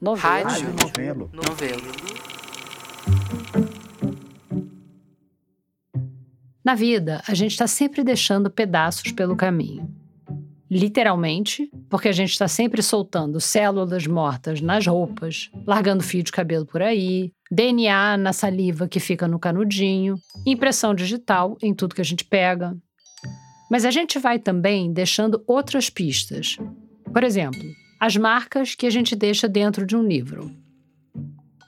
Novelo. Rádio. Novelo. Novelo. Na vida, a gente está sempre deixando pedaços pelo caminho. Literalmente, porque a gente está sempre soltando células mortas nas roupas, largando fio de cabelo por aí, DNA na saliva que fica no canudinho, impressão digital em tudo que a gente pega. Mas a gente vai também deixando outras pistas. Por exemplo, as marcas que a gente deixa dentro de um livro.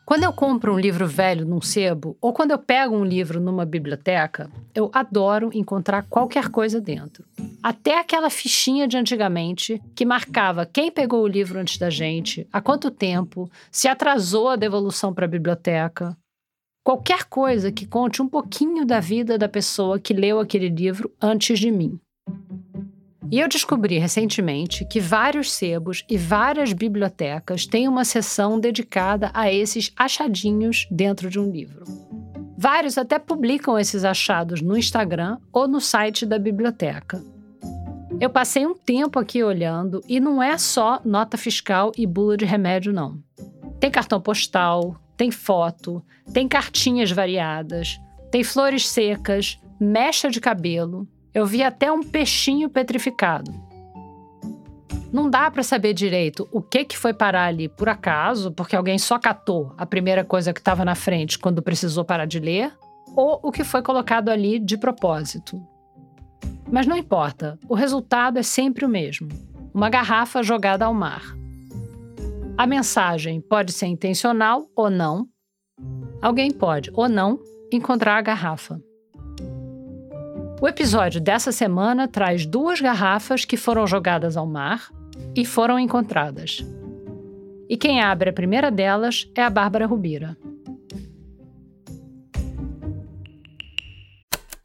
Quando eu compro um livro velho num sebo, ou quando eu pego um livro numa biblioteca, eu adoro encontrar qualquer coisa dentro. Até aquela fichinha de antigamente que marcava quem pegou o livro antes da gente, há quanto tempo, se atrasou a devolução para a biblioteca. Qualquer coisa que conte um pouquinho da vida da pessoa que leu aquele livro antes de mim. E eu descobri recentemente que vários sebos e várias bibliotecas têm uma seção dedicada a esses achadinhos dentro de um livro. Vários até publicam esses achados no Instagram ou no site da biblioteca. Eu passei um tempo aqui olhando e não é só nota fiscal e bula de remédio, não. Tem cartão postal, tem foto, tem cartinhas variadas, tem flores secas, mecha de cabelo, eu vi até um peixinho petrificado. Não dá para saber direito o que, que foi parar ali por acaso, porque alguém só catou a primeira coisa que estava na frente quando precisou parar de ler, ou o que foi colocado ali de propósito. Mas não importa, o resultado é sempre o mesmo: uma garrafa jogada ao mar. A mensagem pode ser intencional ou não. Alguém pode ou não encontrar a garrafa. O episódio dessa semana traz duas garrafas que foram jogadas ao mar e foram encontradas. E quem abre a primeira delas é a Bárbara Rubira.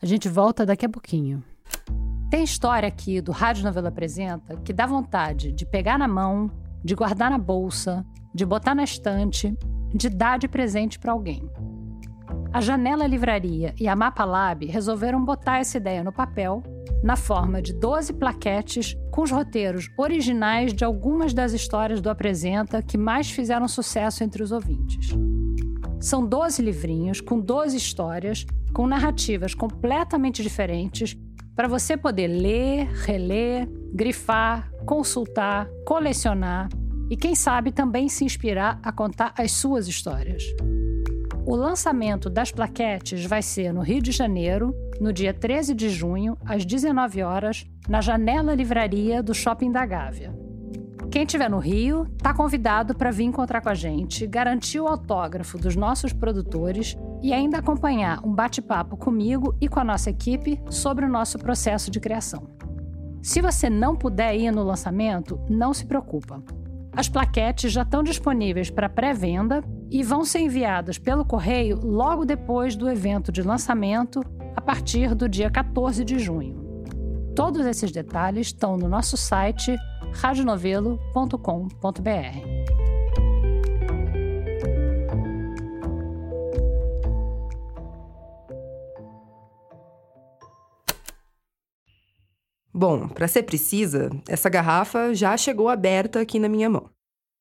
A gente volta daqui a pouquinho. Tem história aqui do Rádio Novela Apresenta que dá vontade de pegar na mão, de guardar na bolsa, de botar na estante, de dar de presente para alguém. A Janela Livraria e a Mapa Lab resolveram botar essa ideia no papel, na forma de 12 plaquetes com os roteiros originais de algumas das histórias do Apresenta que mais fizeram sucesso entre os ouvintes. São 12 livrinhos com 12 histórias, com narrativas completamente diferentes, para você poder ler, reler, grifar, consultar, colecionar e, quem sabe, também se inspirar a contar as suas histórias. O lançamento das plaquetes vai ser no Rio de Janeiro, no dia 13 de junho, às 19 horas, na Janela Livraria do Shopping da Gávea. Quem estiver no Rio, está convidado para vir encontrar com a gente, garantir o autógrafo dos nossos produtores e ainda acompanhar um bate-papo comigo e com a nossa equipe sobre o nosso processo de criação. Se você não puder ir no lançamento, não se preocupa. As plaquetes já estão disponíveis para pré-venda e vão ser enviadas pelo correio logo depois do evento de lançamento, a partir do dia 14 de junho. Todos esses detalhes estão no nosso site radionovelo.com.br. Bom, para ser precisa, essa garrafa já chegou aberta aqui na minha mão.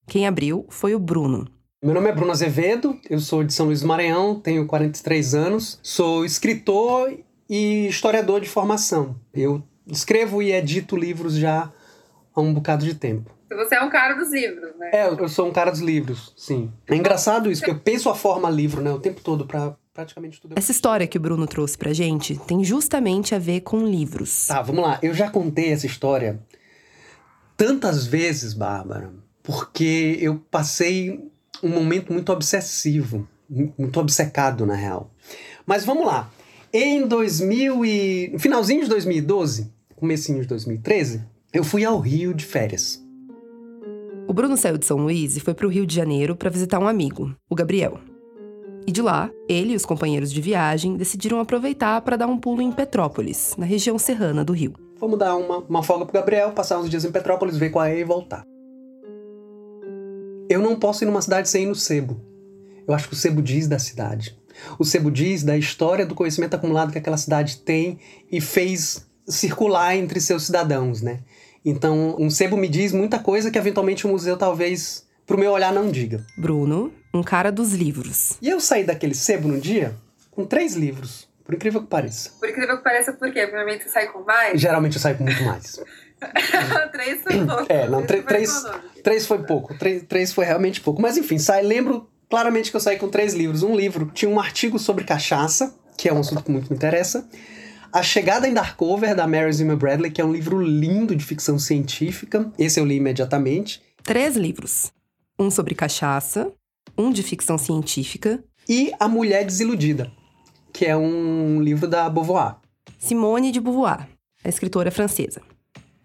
Quem abriu foi o Bruno. Meu nome é Bruno Azevedo, eu sou de São Luís do Maranhão, tenho 43 anos, sou escritor e historiador de formação. Eu escrevo e edito livros já há um bocado de tempo. Você é um cara dos livros, né? É, eu sou um cara dos livros, sim. É engraçado isso, porque eu penso a forma livro, né, o tempo todo para praticamente tudo. Essa história que o Bruno trouxe pra gente tem justamente a ver com livros. Tá, vamos lá. Eu já contei essa história tantas vezes, Bárbara, porque eu passei um momento muito obsessivo, muito obcecado, na real. Mas vamos lá. Em 2000 e... no finalzinho de 2012, comecinho de 2013, eu fui ao Rio de férias. O Bruno saiu de São Luís e foi para o Rio de Janeiro para visitar um amigo, o Gabriel. E de lá, ele e os companheiros de viagem decidiram aproveitar para dar um pulo em Petrópolis, na região serrana do Rio. Vamos dar uma, uma folga pro Gabriel, passar uns dias em Petrópolis, ver qual é e voltar. Eu não posso ir numa cidade sem ir no sebo. Eu acho que o sebo diz da cidade. O sebo diz da história do conhecimento acumulado que aquela cidade tem e fez circular entre seus cidadãos, né? Então, um sebo me diz muita coisa que eventualmente o museu talvez Pro meu olhar não diga. Bruno, um cara dos livros. E eu saí daquele sebo no dia com três livros. Por incrível que pareça. Por incrível que pareça, por quê? Provavelmente você sai com mais? Geralmente eu saio com muito mais. três foi pouco. É, não, Três três, três foi pouco. Três, três foi realmente pouco. Mas enfim, sai, lembro claramente que eu saí com três livros. Um livro tinha um artigo sobre cachaça, que é um assunto que muito me interessa. A Chegada em Darkover, da Mary Zimmer Bradley, que é um livro lindo de ficção científica. Esse eu li imediatamente. Três livros. Um sobre cachaça, um de ficção científica, E A Mulher Desiludida, que é um livro da Beauvoir. Simone de Beauvoir, a escritora francesa.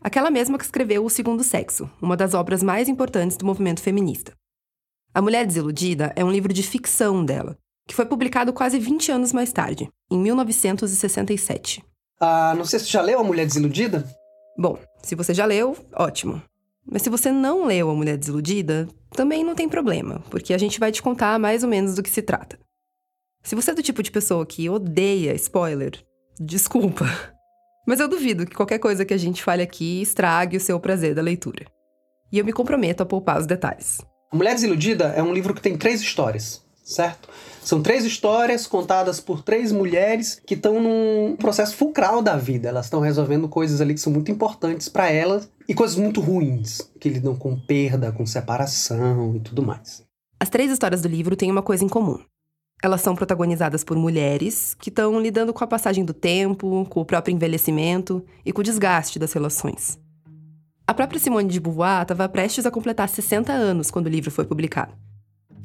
Aquela mesma que escreveu O Segundo Sexo, uma das obras mais importantes do movimento feminista. A Mulher Desiludida é um livro de ficção dela, que foi publicado quase 20 anos mais tarde, em 1967. Ah, não sei se você já leu A Mulher Desiludida. Bom, se você já leu, ótimo. Mas se você não leu A Mulher Desiludida, também não tem problema, porque a gente vai te contar mais ou menos do que se trata. Se você é do tipo de pessoa que odeia spoiler, desculpa. Mas eu duvido que qualquer coisa que a gente fale aqui estrague o seu prazer da leitura. E eu me comprometo a poupar os detalhes. Mulher Desiludida é um livro que tem três histórias, certo? São três histórias contadas por três mulheres que estão num processo fulcral da vida. Elas estão resolvendo coisas ali que são muito importantes para elas e coisas muito ruins, que lidam com perda, com separação e tudo mais. As três histórias do livro têm uma coisa em comum. Elas são protagonizadas por mulheres que estão lidando com a passagem do tempo, com o próprio envelhecimento e com o desgaste das relações. A própria Simone de Beauvoir estava prestes a completar 60 anos quando o livro foi publicado.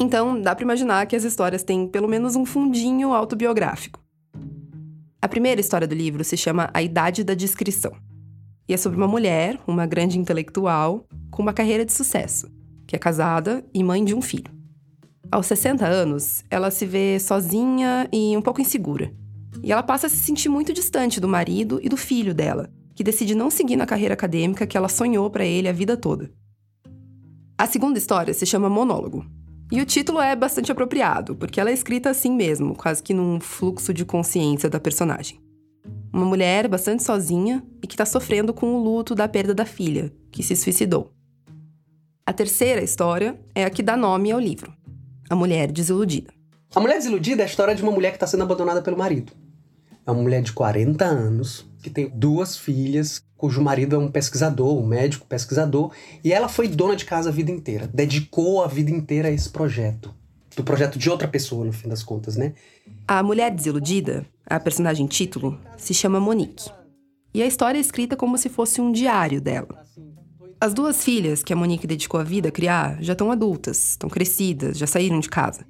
Então, dá para imaginar que as histórias têm pelo menos um fundinho autobiográfico. A primeira história do livro se chama A Idade da Descrição. E é sobre uma mulher, uma grande intelectual, com uma carreira de sucesso, que é casada e mãe de um filho. Aos 60 anos, ela se vê sozinha e um pouco insegura. E ela passa a se sentir muito distante do marido e do filho dela, que decide não seguir na carreira acadêmica que ela sonhou para ele a vida toda. A segunda história se chama Monólogo. E o título é bastante apropriado, porque ela é escrita assim mesmo, quase que num fluxo de consciência da personagem. Uma mulher bastante sozinha e que está sofrendo com o luto da perda da filha, que se suicidou. A terceira história é a que dá nome ao livro, A Mulher Desiludida. A Mulher Desiludida é a história de uma mulher que está sendo abandonada pelo marido. É uma mulher de 40 anos, que tem duas filhas, cujo marido é um pesquisador, um médico pesquisador, e ela foi dona de casa a vida inteira, dedicou a vida inteira a esse projeto. Do projeto de outra pessoa, no fim das contas, né? A Mulher Desiludida, a personagem título, se chama Monique. E a história é escrita como se fosse um diário dela. As duas filhas que a Monique dedicou a vida a criar já estão adultas, estão crescidas, já saíram de casa.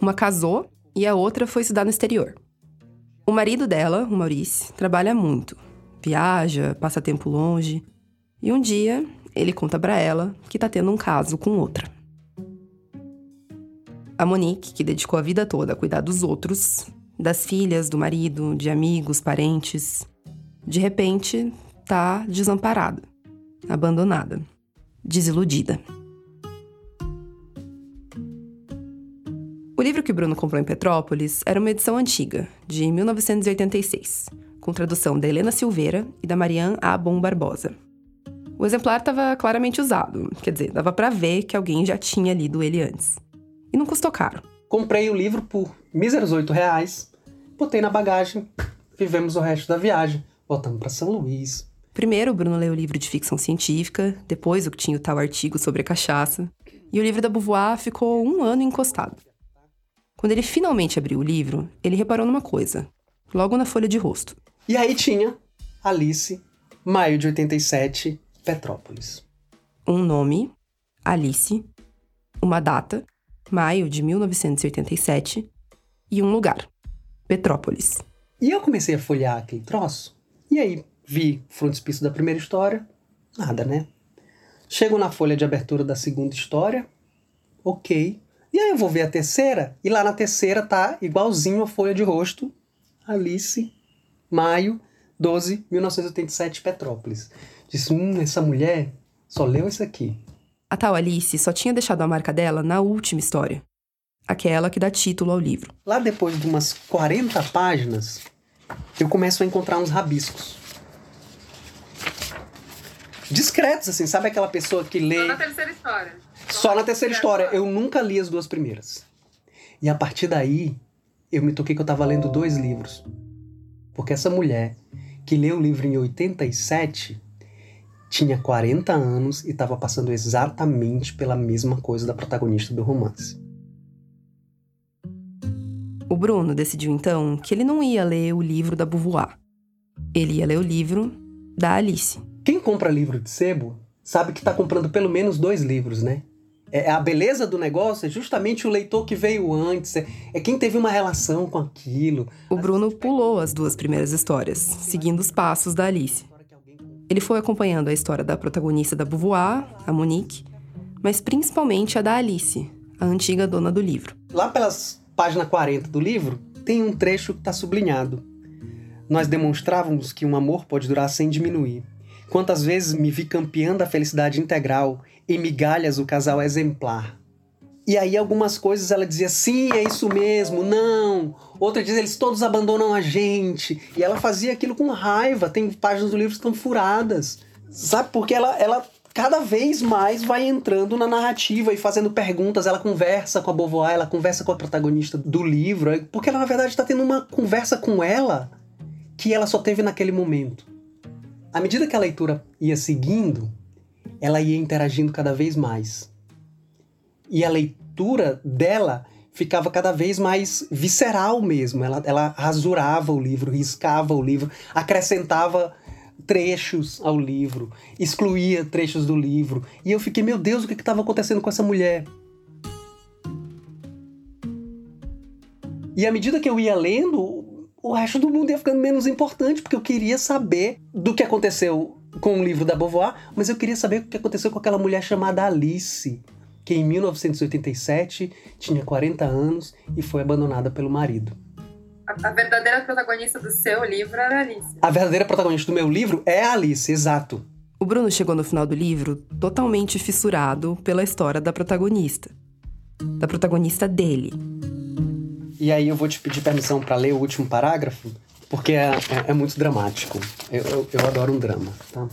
Uma casou e a outra foi estudar no exterior. O marido dela, o Maurice, trabalha muito. Viaja, passa tempo longe. E um dia, ele conta pra ela que tá tendo um caso com outra. A Monique, que dedicou a vida toda a cuidar dos outros, das filhas, do marido, de amigos, parentes, de repente tá desamparada, abandonada, desiludida. O livro que Bruno comprou em Petrópolis era uma edição antiga, de 1986, com tradução da Helena Silveira e da Marianne A. Bom Barbosa. O exemplar estava claramente usado, quer dizer, dava para ver que alguém já tinha lido ele antes. E não custou caro. Comprei o livro por míseros 8 reais, botei na bagagem, vivemos o resto da viagem, voltamos para São Luís. Primeiro, o Bruno leu o livro de ficção científica, depois o que tinha o tal artigo sobre a cachaça, e o livro da Beauvoir ficou um ano encostado. Quando ele finalmente abriu o livro, ele reparou numa coisa, logo na folha de rosto. E aí tinha Alice, maio de 87, Petrópolis. Um nome, Alice, uma data, maio de 1987, e um lugar, Petrópolis. E eu comecei a folhear aquele troço, e aí vi frontispício da primeira história, nada, né? Chego na folha de abertura da segunda história, ok. E aí eu vou ver a terceira, e lá na terceira tá igualzinho a folha de rosto, Alice, maio 12, 1987, Petrópolis. Disse, hum, essa mulher só leu isso aqui. A tal Alice só tinha deixado a marca dela na última história, aquela que dá título ao livro. Lá depois de umas 40 páginas, eu começo a encontrar uns rabiscos. Discretos, assim, sabe aquela pessoa que lê. Só na terceira história. Só na terceira história. Eu nunca li as duas primeiras. E a partir daí, eu me toquei que eu tava lendo dois livros. Porque essa mulher, que leu o livro em 87, tinha 40 anos e estava passando exatamente pela mesma coisa da protagonista do romance. O Bruno decidiu então que ele não ia ler o livro da Beauvoir. Ele ia ler o livro da Alice. Quem compra livro de sebo sabe que está comprando pelo menos dois livros, né? É, a beleza do negócio é justamente o leitor que veio antes, é, é quem teve uma relação com aquilo. O Bruno pulou as duas primeiras histórias, seguindo os passos da Alice. Ele foi acompanhando a história da protagonista da Beauvoir, a Monique, mas principalmente a da Alice, a antiga dona do livro. Lá pelas páginas 40 do livro, tem um trecho que está sublinhado. Nós demonstrávamos que um amor pode durar sem diminuir. Quantas vezes me vi campeando a felicidade integral, em migalhas o casal exemplar. E aí algumas coisas ela dizia, sim, é isso mesmo, não. Outra diz, eles todos abandonam a gente. E ela fazia aquilo com raiva. Tem páginas do livro que estão furadas. Sabe? Porque ela, ela cada vez mais vai entrando na narrativa e fazendo perguntas. Ela conversa com a Beauvoir, ela conversa com a protagonista do livro. Porque ela, na verdade, está tendo uma conversa com ela que ela só teve naquele momento. À medida que a leitura ia seguindo, ela ia interagindo cada vez mais. E a leitura dela ficava cada vez mais visceral mesmo. Ela, ela rasurava o livro, riscava o livro, acrescentava trechos ao livro, excluía trechos do livro. E eu fiquei, meu Deus, o que estava acontecendo com essa mulher? E à medida que eu ia lendo, o resto do mundo ia ficando menos importante, porque eu queria saber do que aconteceu com o livro da Beauvoir, mas eu queria saber o que aconteceu com aquela mulher chamada Alice que em 1987 tinha 40 anos e foi abandonada pelo marido. A, a, verdadeira protagonista do seu livro era Alice. A verdadeira protagonista do meu livro é a Alice, exato. O Bruno chegou no final do livro totalmente fissurado pela história da protagonista. Da protagonista dele. E aí eu vou te pedir permissão para ler o último parágrafo, porque é, é, é muito dramático. Eu, eu, eu adoro um drama, tá?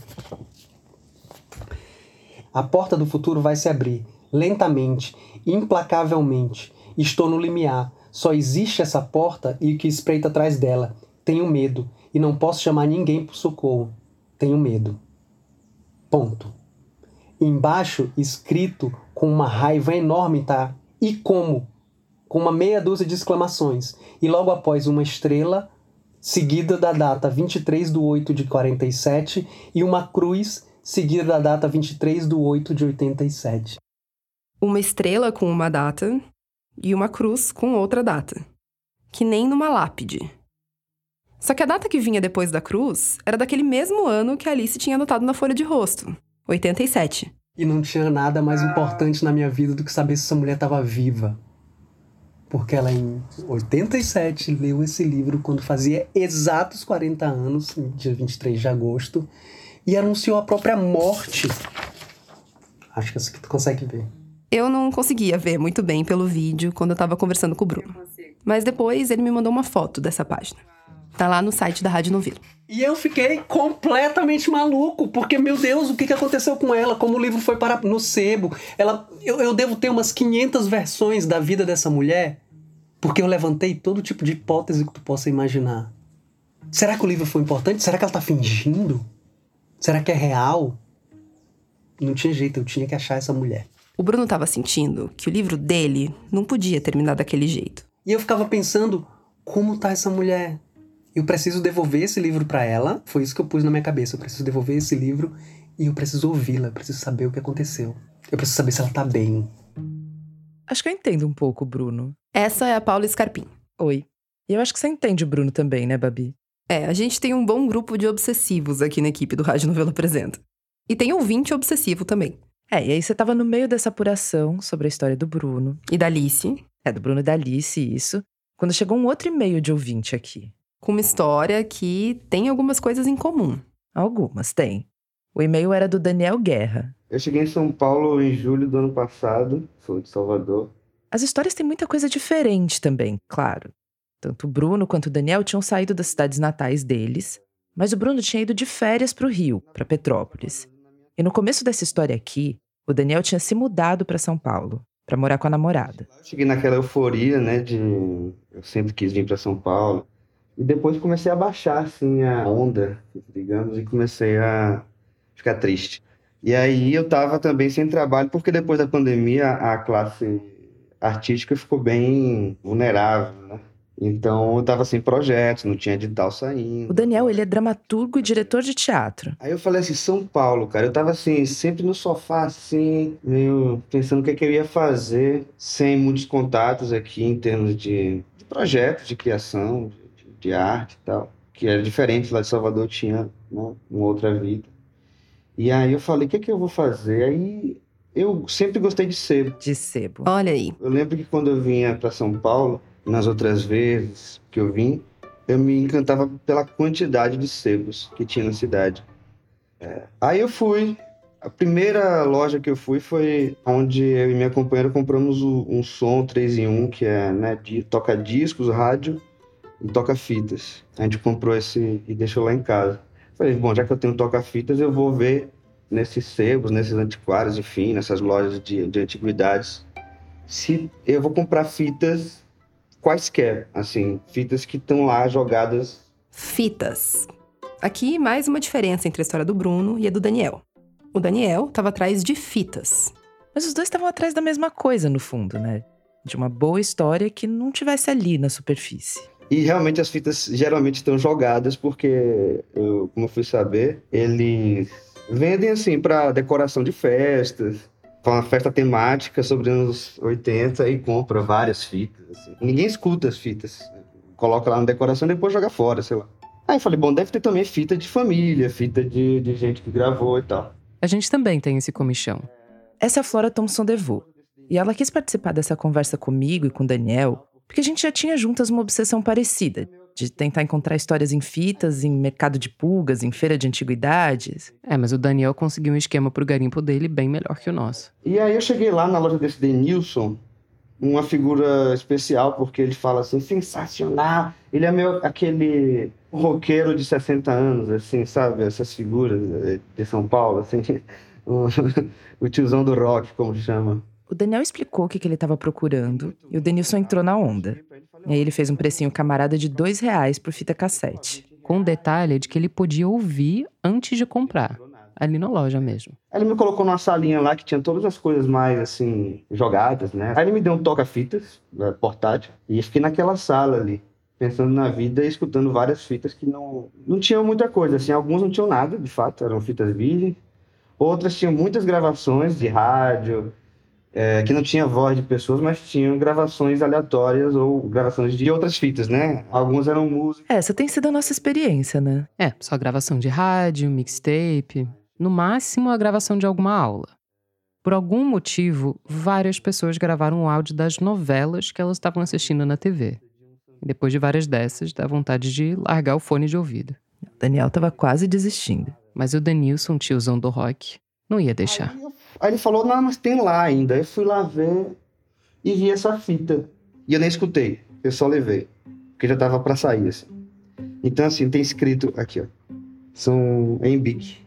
A porta do futuro vai se abrir lentamente, implacavelmente. Estou no limiar. Só existe essa porta e o que espreita atrás dela. Tenho medo e não posso chamar ninguém por socorro. Tenho medo. Ponto. Embaixo, escrito com uma raiva enorme, tá? E como? Com uma meia dúzia de exclamações. E logo após uma estrela, seguida da data 23 de 8 de 47, e uma cruz, seguida da data 23 de 8 de 87 uma estrela com uma data e uma cruz com outra data, que nem numa lápide. Só que a data que vinha depois da cruz era daquele mesmo ano que Alice tinha anotado na folha de rosto, 87. E não tinha nada mais importante na minha vida do que saber se essa mulher estava viva. Porque ela, em 87, leu esse livro quando fazia exatos 40 anos, dia 23 de agosto, e anunciou a própria morte. Acho que é isso que tu consegue ver. Eu não conseguia ver muito bem pelo vídeo quando eu tava conversando com o Bruno. Mas depois ele me mandou uma foto dessa página. Tá lá no site da Rádio Novelo. E eu fiquei completamente maluco, porque, meu Deus, o que, que aconteceu com ela? Como o livro foi para no sebo? Ela, eu, eu devo ter umas 500 versões da vida dessa mulher, porque eu levantei todo tipo de hipótese que tu possa imaginar. Será que o livro foi importante? Será que ela tá fingindo? Será que é real? Não tinha jeito, eu tinha que achar essa mulher. O Bruno estava sentindo que o livro dele não podia terminar daquele jeito. E eu ficava pensando, como tá essa mulher? Eu preciso devolver esse livro para ela. Foi isso que eu pus na minha cabeça. Eu preciso devolver esse livro e eu preciso ouvi-la. Preciso saber o que aconteceu. Eu preciso saber se ela tá bem. Acho que eu entendo um pouco, Bruno. Essa é a Paula Scarpim. Oi. E eu acho que você entende o Bruno também, né, Babi? É, a gente tem um bom grupo de obsessivos aqui na equipe do Rádio Novela Apresenta. E tem ouvinte obsessivo também. É, e aí você tava no meio dessa apuração sobre a história do Bruno. E da Alice. É, do Bruno e da Alice, isso. Quando chegou um outro e-mail de ouvinte aqui. Com uma história que tem algumas coisas em comum. Algumas, tem. O e-mail era do Daniel Guerra. Eu cheguei em São Paulo em julho do ano passado, sou de Salvador. As histórias têm muita coisa diferente também, claro. Tanto o Bruno quanto o Daniel tinham saído das cidades natais deles, mas o Bruno tinha ido de férias para o Rio, para Petrópolis. E no começo dessa história aqui, O Daniel tinha se mudado para São Paulo para morar com a namorada. Cheguei naquela euforia, né, de eu sempre quis vir para São Paulo. E depois comecei a baixar assim a onda, digamos, e comecei a ficar triste. E aí eu tava também sem trabalho, porque depois da pandemia a classe artística ficou bem vulnerável, né? Então eu tava sem projetos, não tinha edital saindo. O Daniel, ele é dramaturgo e diretor de teatro. Aí eu falei assim, São Paulo, cara. Eu tava assim, sempre no sofá, assim, meio pensando o que, é que eu ia fazer, sem muitos contatos aqui em termos de, de projetos, de criação, de, de, arte e tal. Que era diferente lá de Salvador, tinha né, uma outra vida. E aí eu falei, o que, é que eu vou fazer? Aí eu sempre gostei de sebo. De sebo. Olha aí. Eu lembro que quando eu vinha para São Paulo, nas outras vezes que eu vim, eu me encantava pela quantidade de sebos que tinha na cidade. É. Aí eu fui. A primeira loja que eu fui foi onde eu e minha companheira compramos um som 3 em 1, que é né, de toca discos, rádio e toca fitas. A gente comprou esse e deixou lá em casa. Falei, bom, já que eu tenho toca fitas, eu vou ver nesses sebos, nesses antiquários, enfim, nessas lojas de, de antiguidades, se eu vou comprar fitas quaisquer, assim, fitas que estão lá jogadas. Fitas. Aqui mais uma diferença entre a história do Bruno e a do Daniel. O Daniel estava atrás de fitas. Mas os dois estavam atrás da mesma coisa, no fundo, né? De uma boa história que não tivesse ali na superfície. E realmente as fitas geralmente estão jogadas porque, eu, como eu fui saber, eles vendem assim para decoração de festas, uma festa temática sobre anos 80 e compra várias fitas. Assim. Ninguém escuta as fitas. Coloca lá na decoração e depois joga fora, sei lá. Aí eu falei, bom, deve ter também fita de família, fita de, de gente que gravou e tal. A gente também tem esse comichão. Essa é a Flora Thompson Devô. E ela quis participar dessa conversa comigo e com o Daniel, porque a gente já tinha juntas uma obsessão parecida de tentar encontrar histórias em fitas, em mercado de pulgas, em feira de antiguidades. É, mas o Daniel conseguiu um esquema pro garimpo dele bem melhor que o nosso. E aí eu cheguei lá na loja desse Denilson, uma figura especial, porque ele fala assim, sensacional. Ele é meio aquele roqueiro de 60 anos, assim, sabe? Essas figuras de São Paulo, assim. O, o tiozão do rock, como chama. O Daniel explicou o que, que ele estava procurando e o Denilson entrou na onda. E aí ele fez um precinho camarada de dois reais por fita cassete. Com o detalhe de que ele podia ouvir antes de comprar. Ali na loja mesmo. Ele me colocou numa salinha lá que tinha todas as coisas mais, assim, jogadas, né? Aí ele me deu um toca-fitas, né, portátil, e fiquei naquela sala ali, pensando na vida e escutando várias fitas que não, não tinham muita coisa, assim. Alguns não tinham nada, de fato, eram fitas virgens. Outras tinham muitas gravações de rádio, é, que não tinha voz de pessoas, mas tinham gravações aleatórias ou gravações de outras fitas, né? Alguns eram músicas. Essa tem sido a nossa experiência, né? É, só gravação de rádio, mixtape, no máximo a gravação de alguma aula. Por algum motivo, várias pessoas gravaram o áudio das novelas que elas estavam assistindo na TV. E depois de várias dessas, dá vontade de largar o fone de ouvido. O Daniel tava quase desistindo. Mas o Denilson, tiozão do rock, não ia deixar. Aí, ele falou, não, mas tem lá ainda. Eu fui lá ver e vi essa fita. E eu nem escutei, eu só levei. Porque já tava para sair, assim. Então, assim, tem escrito aqui, ó. São em bic.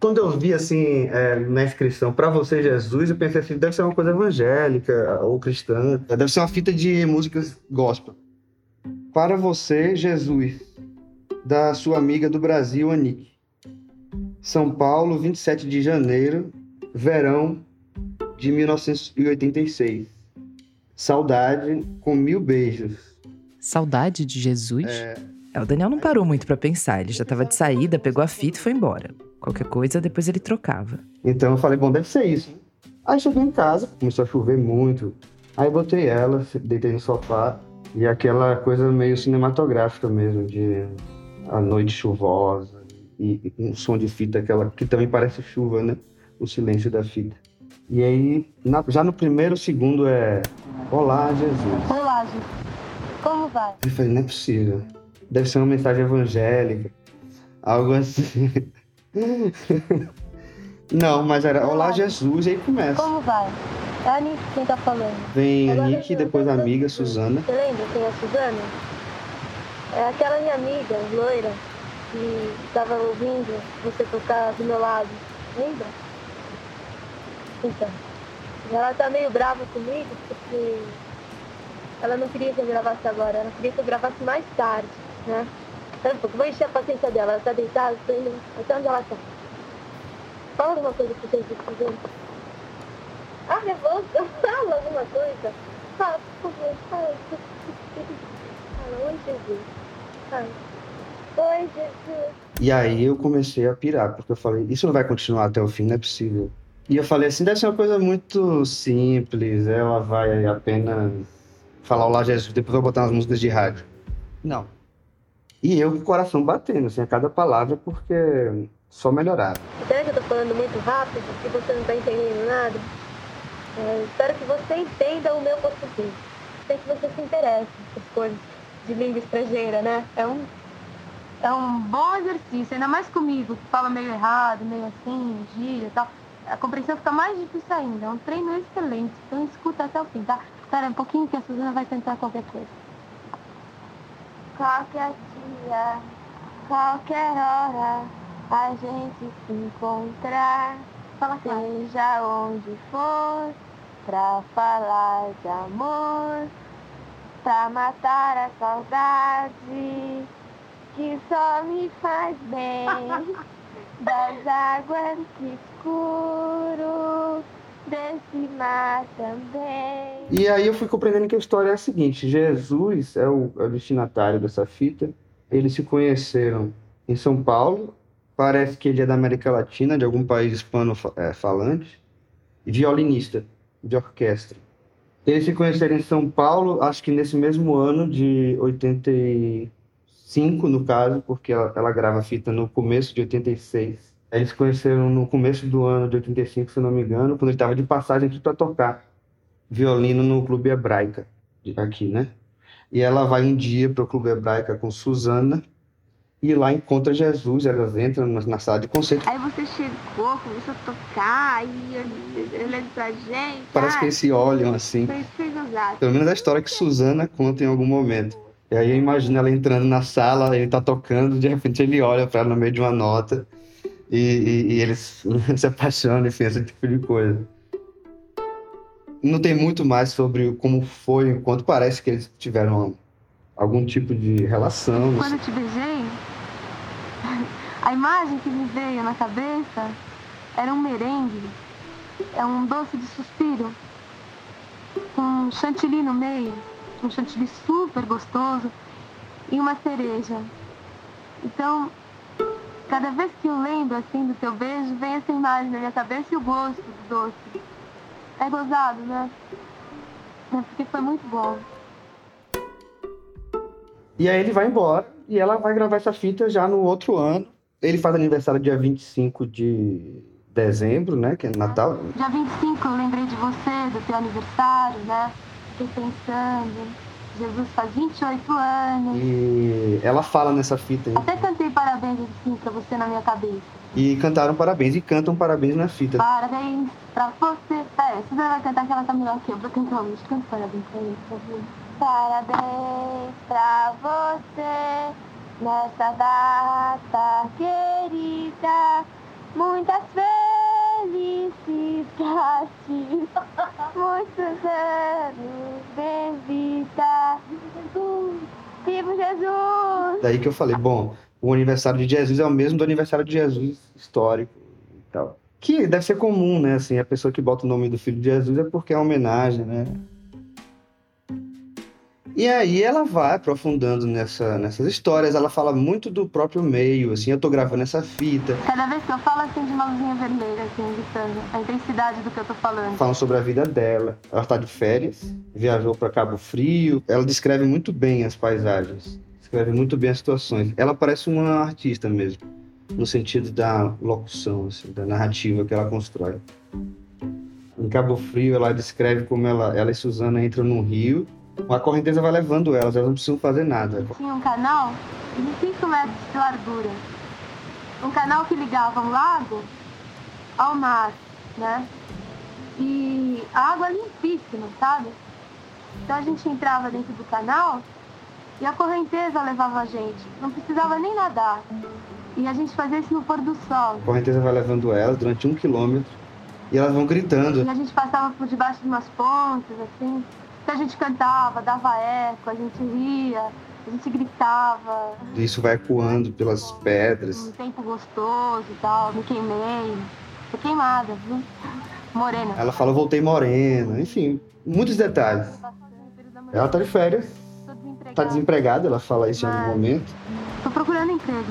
Quando eu vi, assim, é, na inscrição, para você, Jesus, eu pensei assim, deve ser uma coisa evangélica ou cristã. Deve ser uma fita de músicas gospel. Para você, Jesus, da sua amiga do Brasil, Anique. São Paulo, 27 de janeiro, verão de 1986. Saudade com mil beijos. Saudade de Jesus? É, É, o Daniel não parou muito pra pensar. Ele já tava de saída, pegou a fita e foi embora. Qualquer coisa, depois ele trocava. Então eu falei, bom, deve ser isso. Aí cheguei em casa, começou a chover muito. Aí botei ela, deitei no sofá. E aquela coisa meio cinematográfica mesmo, de a noite chuvosa. E um som de fita, aquela que também parece chuva, né? O silêncio da fita. E aí, na- já no primeiro segundo é... Olá, Jesus. Olá, Ju. Como vai? Eu falei, não é possível. Deve ser uma mensagem evangélica. Algo assim. Não, mas era Olá Jesus, e aí começa. Como vai? É a Nick quem tá falando. Vem a Nick, depois a amiga Suzana. Você lembra quem é a Suzana? É aquela minha amiga, loira, que tava ouvindo você tocar do meu lado. Lembra? Então, ela tá meio brava comigo porque ela não queria que eu gravasse agora, ela queria que eu gravasse mais tarde, né? Então, vou encher a paciência dela, ela tá deitada, tô indo até onde ela tá. Fala alguma coisa que você está fazendo. Ah, nervoso, fala alguma coisa. Fala, por favor, fala. Fala, oi Jesus. Fala. Oi Jesus. E aí eu comecei a pirar, porque eu falei, isso não vai continuar até o fim, não é possível. E eu falei assim, deve ser uma coisa muito simples, ela vai apenas falar Olá Jesus, depois eu vou botar umas músicas de rádio. Não. E eu com o coração batendo, assim, a cada palavra, porque só melhorar. Será que eu tô falando muito rápido, que você não tá entendendo nada? É, espero que você entenda o meu português. Sei que você se interessa por coisas de língua estrangeira, né? É um, é um bom exercício, ainda mais comigo, que fala meio errado, meio assim, gíria e tal. A compreensão fica mais difícil ainda. É um treino excelente, então escuta até o fim, tá? Espera um pouquinho que a Suzana vai tentar qualquer coisa. Qualquer dia, qualquer hora, a gente se encontrar. Fala Seja onde for, pra falar de amor, pra matar a saudade que só me faz bem das águas escuro desse mar também. E aí eu fui compreendendo que a história é a seguinte: Jesus é o, é o destinatário dessa fita. Eles se conheceram em São Paulo. Parece que ele é da América Latina, de algum país hispano-falante, e violinista de orquestra. Eles se conheceram em São Paulo, acho que nesse mesmo ano de 85, no caso, porque ela, ela grava a fita no começo de 86. Eles se conheceram no começo do ano de 85, se não me engano, quando ele estava de passagem aqui para tocar violino no Clube Hebraica, aqui, né? E ela vai um dia para o Clube Hebraica com Suzana, e lá encontra Jesus, elas entram na sala de concerto. Aí você chegou, começou a tocar, e olhando pra gente. Parece que eles se olham assim. Pelo menos a história que Suzana conta em algum momento. E aí eu imagino ela entrando na sala, ele tá tocando, de repente ele olha para ela no meio de uma nota e, e, e eles se apaixonam, enfim, esse tipo de coisa. Não tem muito mais sobre como foi, enquanto parece que eles tiveram algum tipo de relação. Quando eu te beijei, a imagem que me veio na cabeça era um merengue, é um doce de suspiro, com chantilly no meio, um chantilly super gostoso e uma cereja. Então, cada vez que eu lembro assim do teu beijo, vem essa imagem na minha cabeça e o gosto do doce. É gozado, né? É porque foi muito bom. E aí ele vai embora e ela vai gravar essa fita já no outro ano. Ele faz aniversário dia 25 de dezembro, né? Que é Natal. Dia 25 eu lembrei de você, do teu aniversário, né? Fiquei pensando. Jesus faz 28 anos. E ela fala nessa fita aí. Até cantei parabéns assim pra você na minha cabeça. E cantaram parabéns e cantam parabéns na fita. Parabéns pra você. É, você vai cantar que ela tá melhor que eu. Vou cantar hoje. Canta parabéns pra ele, por favor. Parabéns pra você nessa data querida. Muitas felicidades, muitos anos de vida. Viva Jesus! Daí que eu falei, bom, o aniversário de Jesus é o mesmo do aniversário de Jesus histórico e tal. Que deve ser comum, né? Assim, a pessoa que bota o nome do filho de Jesus é porque é uma homenagem, né? E aí ela vai aprofundando nessa, nessas histórias, ela fala muito do próprio meio, assim, eu tô gravando essa fita. Cada vez que eu falo assim de uma luzinha vermelha, assim, gritando, a intensidade do que eu tô falando. Falam sobre a vida dela. Ela tá de férias, viajou para Cabo Frio, ela descreve muito bem as paisagens, descreve muito bem as situações. Ela parece uma artista mesmo, no sentido da locução, assim, da narrativa que ela constrói. Em Cabo Frio, ela descreve como ela, ela e Suzana entram num rio a correnteza vai levando elas, elas não precisam fazer nada. Tinha um canal de 5 metros de largura. Um canal que ligava um lago ao mar, né? E a água limpíssima, sabe? Então a gente entrava dentro do canal e a correnteza levava a gente. Não precisava nem nadar. E a gente fazia isso no pôr do sol. A correnteza vai levando elas durante um quilômetro E elas vão gritando. E a gente passava por debaixo de umas pontes, assim. Então a gente cantava, dava eco, a gente ria, a gente gritava. Isso vai ecoando pelas pedras. Um tempo gostoso e tal, me queimei. Tô queimada, viu? Morena. Ela fala, voltei morena, enfim, muitos detalhes. Ela tá de férias, tá desempregada, ela fala isso em algum momento. Tô procurando emprego.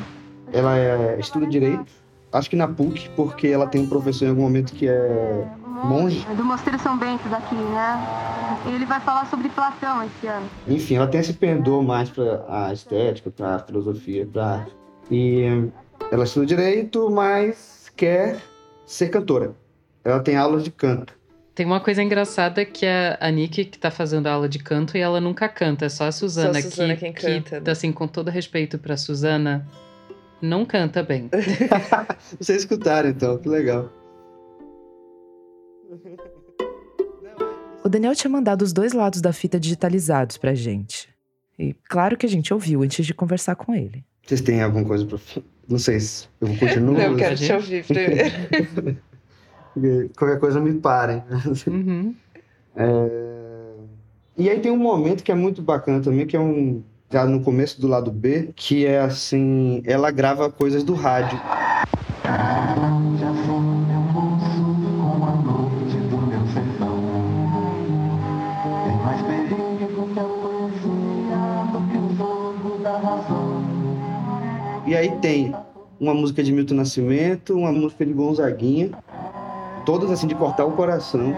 Ela é, estuda direito, acho que na PUC, porque ela tem um professor em algum momento que é monge. Do Mosteiro São Bento daqui, né? Ele vai falar sobre Platão esse ano. Enfim, ela tem esse pendor mais para a estética, para a filosofia, para arte. E ela estuda direito, mas quer ser cantora. Ela tem aulas de canto. Tem uma coisa engraçada que é a Nick que tá fazendo aula de canto e ela nunca canta, é só a Suzana, Só a Suzana que, quem que, canta, né? assim, com todo respeito pra Suzana, não canta bem. Vocês escutaram então, que legal. O Daniel tinha mandado os dois lados da fita digitalizados pra gente. E claro que a gente ouviu antes de conversar com ele. Vocês têm alguma coisa para Não sei se eu continuo. Não, eu quero te ouvir primeiro. Qualquer coisa me parem. Uhum. É, E aí tem um momento que é muito bacana também, que é um. Já no começo do lado B, que é assim, ela grava coisas do rádio. E aí tem uma música de Milton Nascimento, uma música de Gonzaguinha, todas assim de cortar o coração.